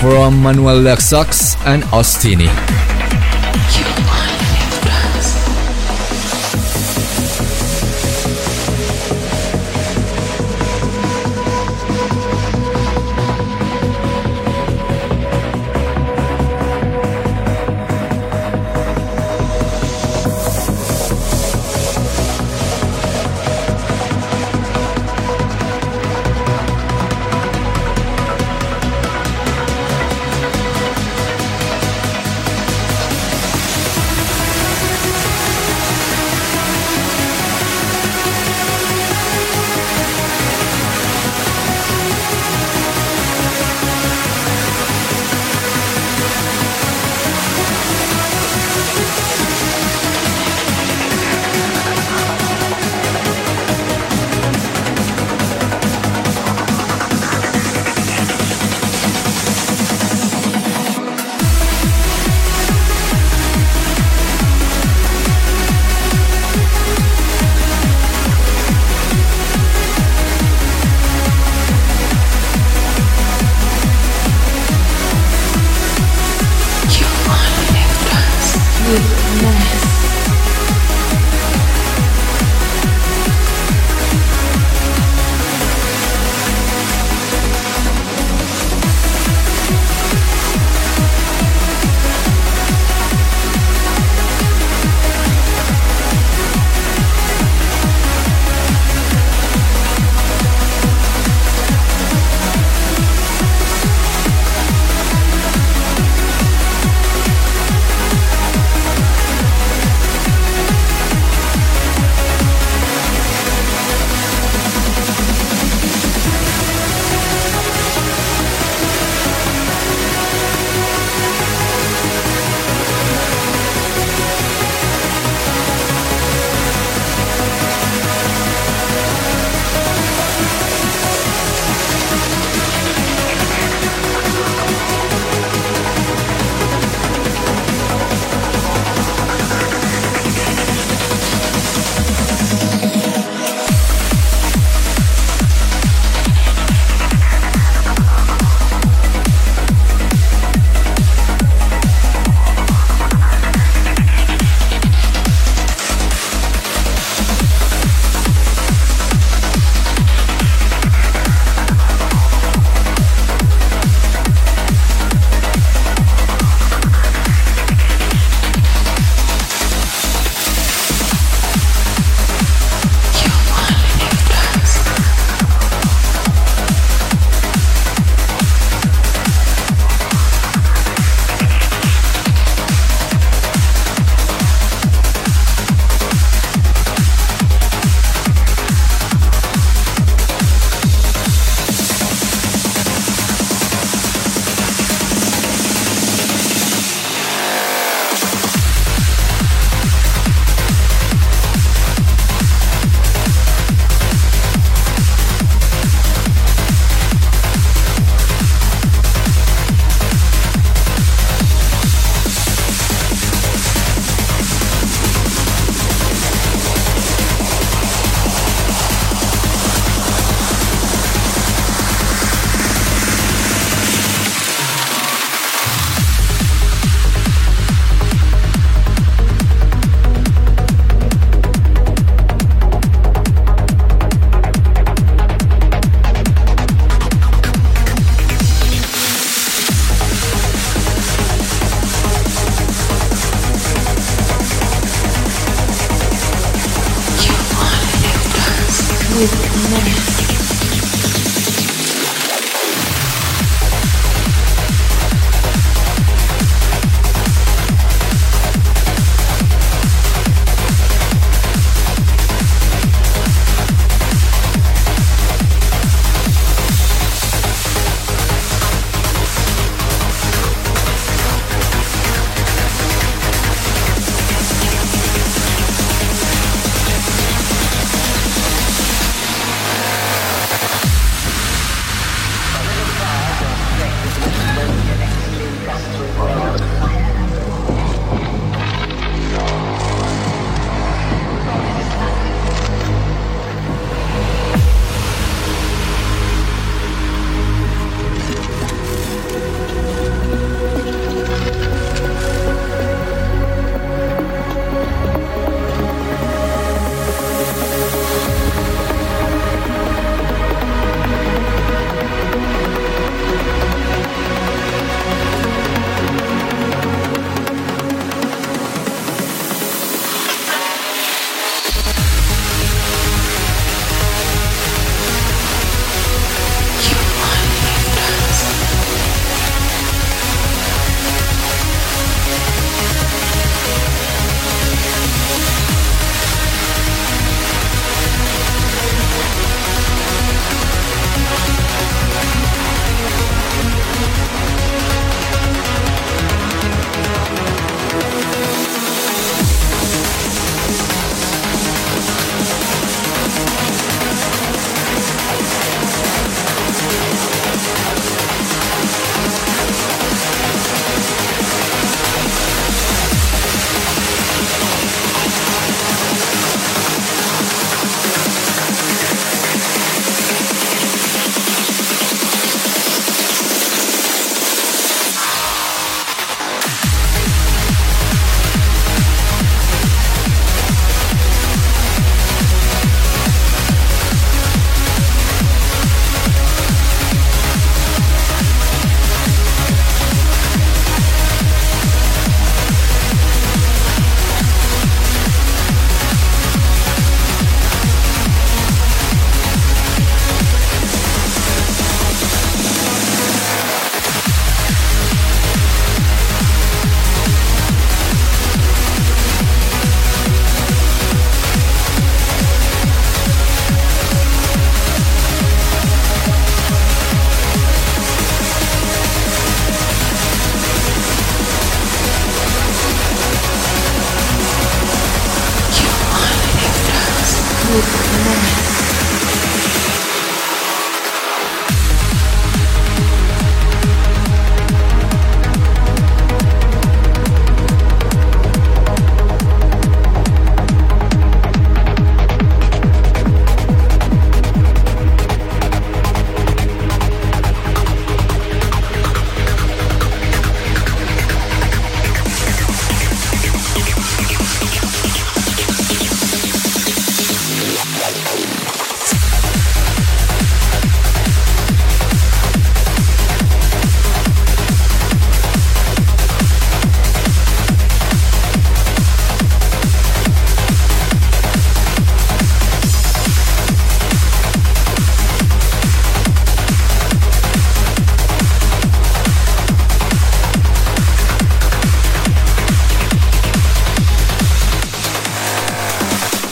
from Manuel Le Saux and Ostini.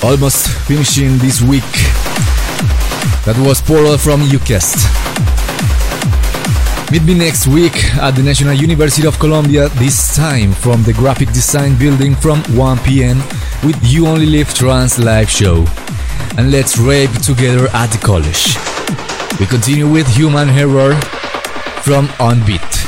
Almost finishing this week. That was Portal from UCast. Meet me next week at the National University of Colombia, this time from the Graphic Design Building from 1 pm with You Only Live Trance live show. And let's rave together at the college. We continue with Human Error from Onbeat.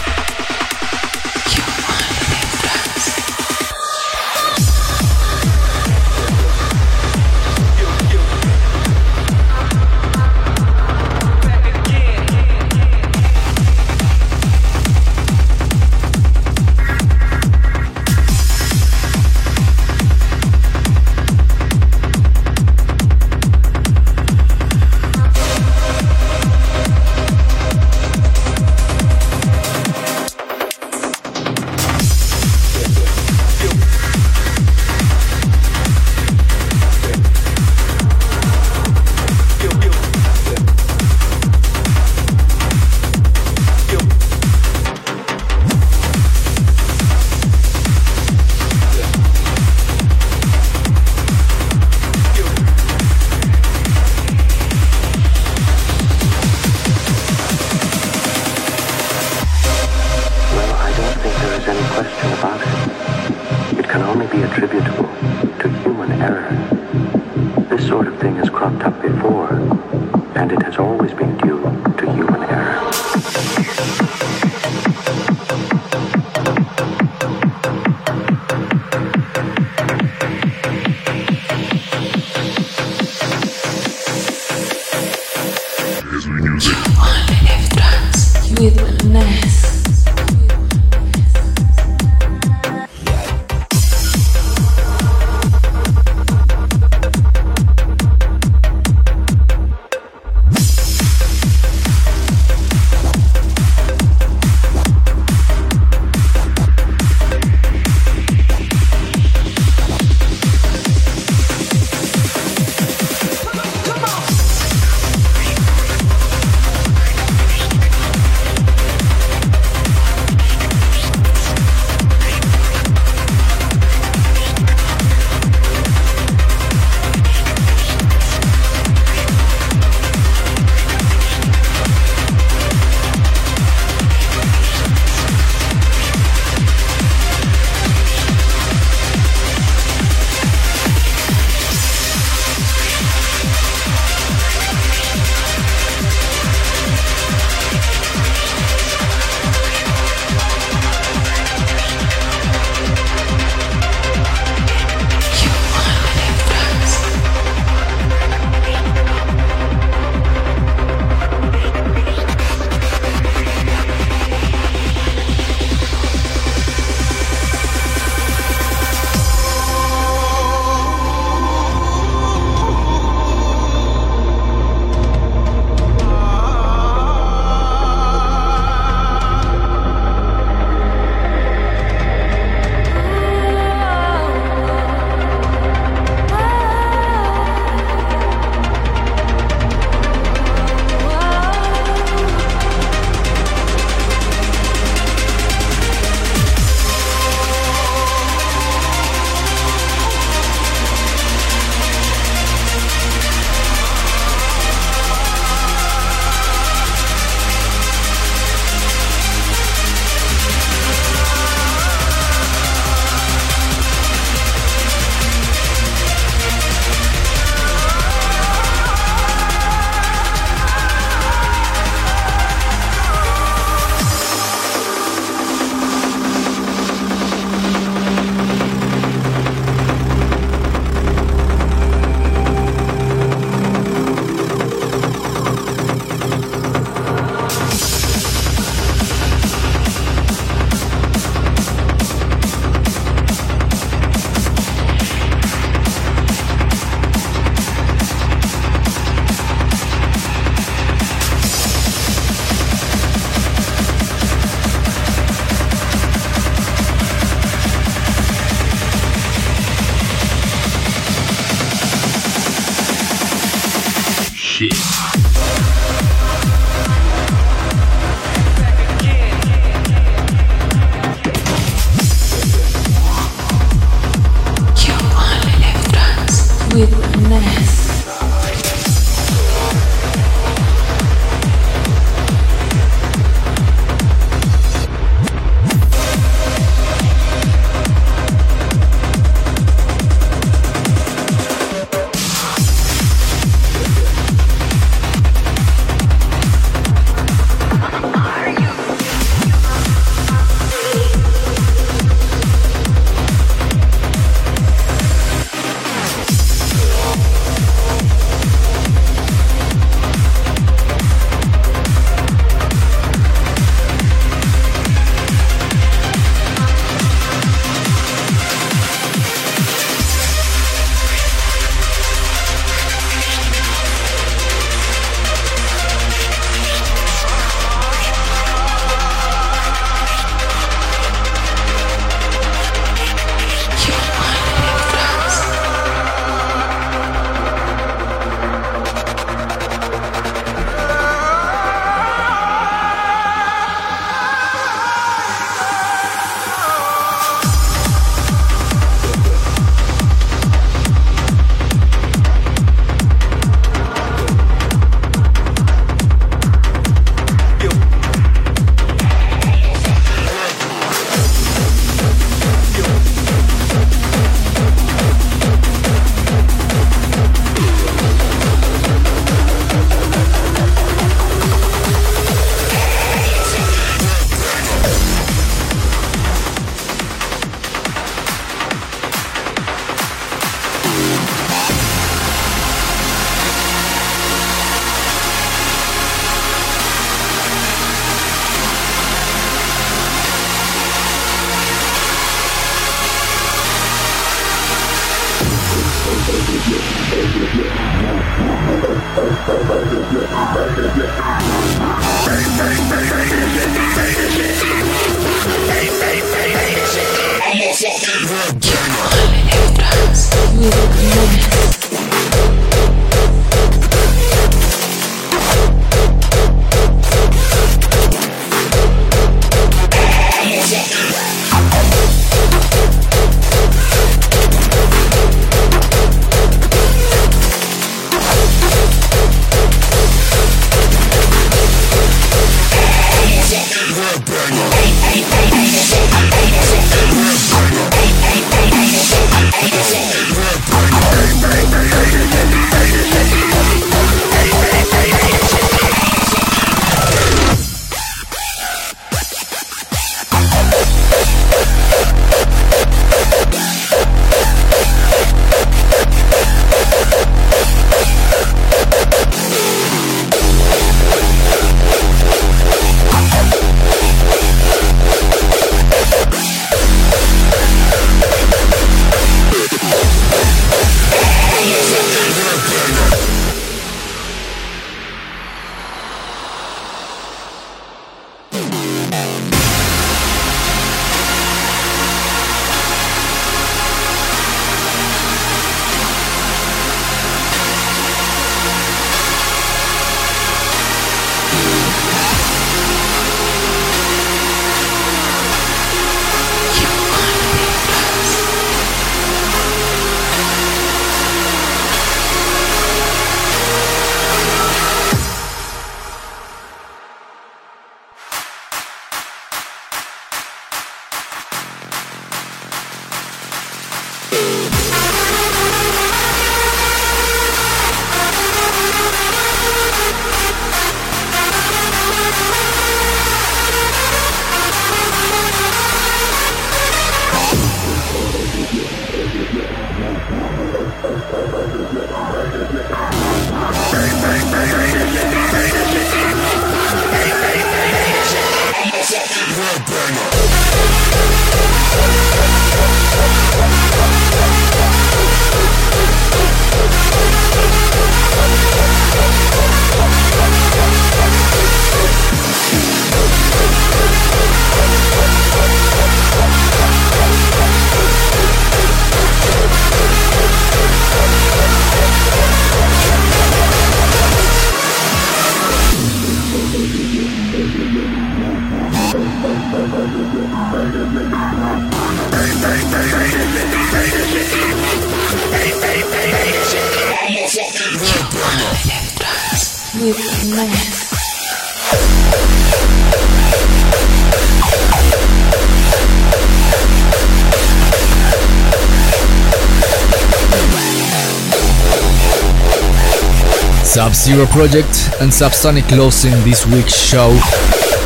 Zero Project and Subsonic closing this week's show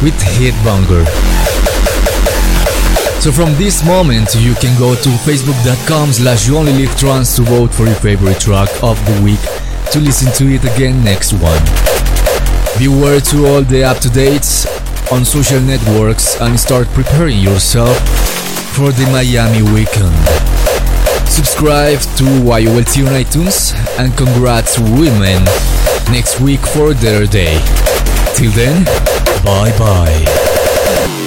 with Headbanger. So from this moment you can go to facebook.com slash you only live trance to vote for your favorite track of the week to listen to it again next one. Beware to all the up-to-dates on social networks and start preparing yourself for the Miami weekend. Subscribe to YOLT on iTunes and congrats women next week for their day. Till then, bye bye.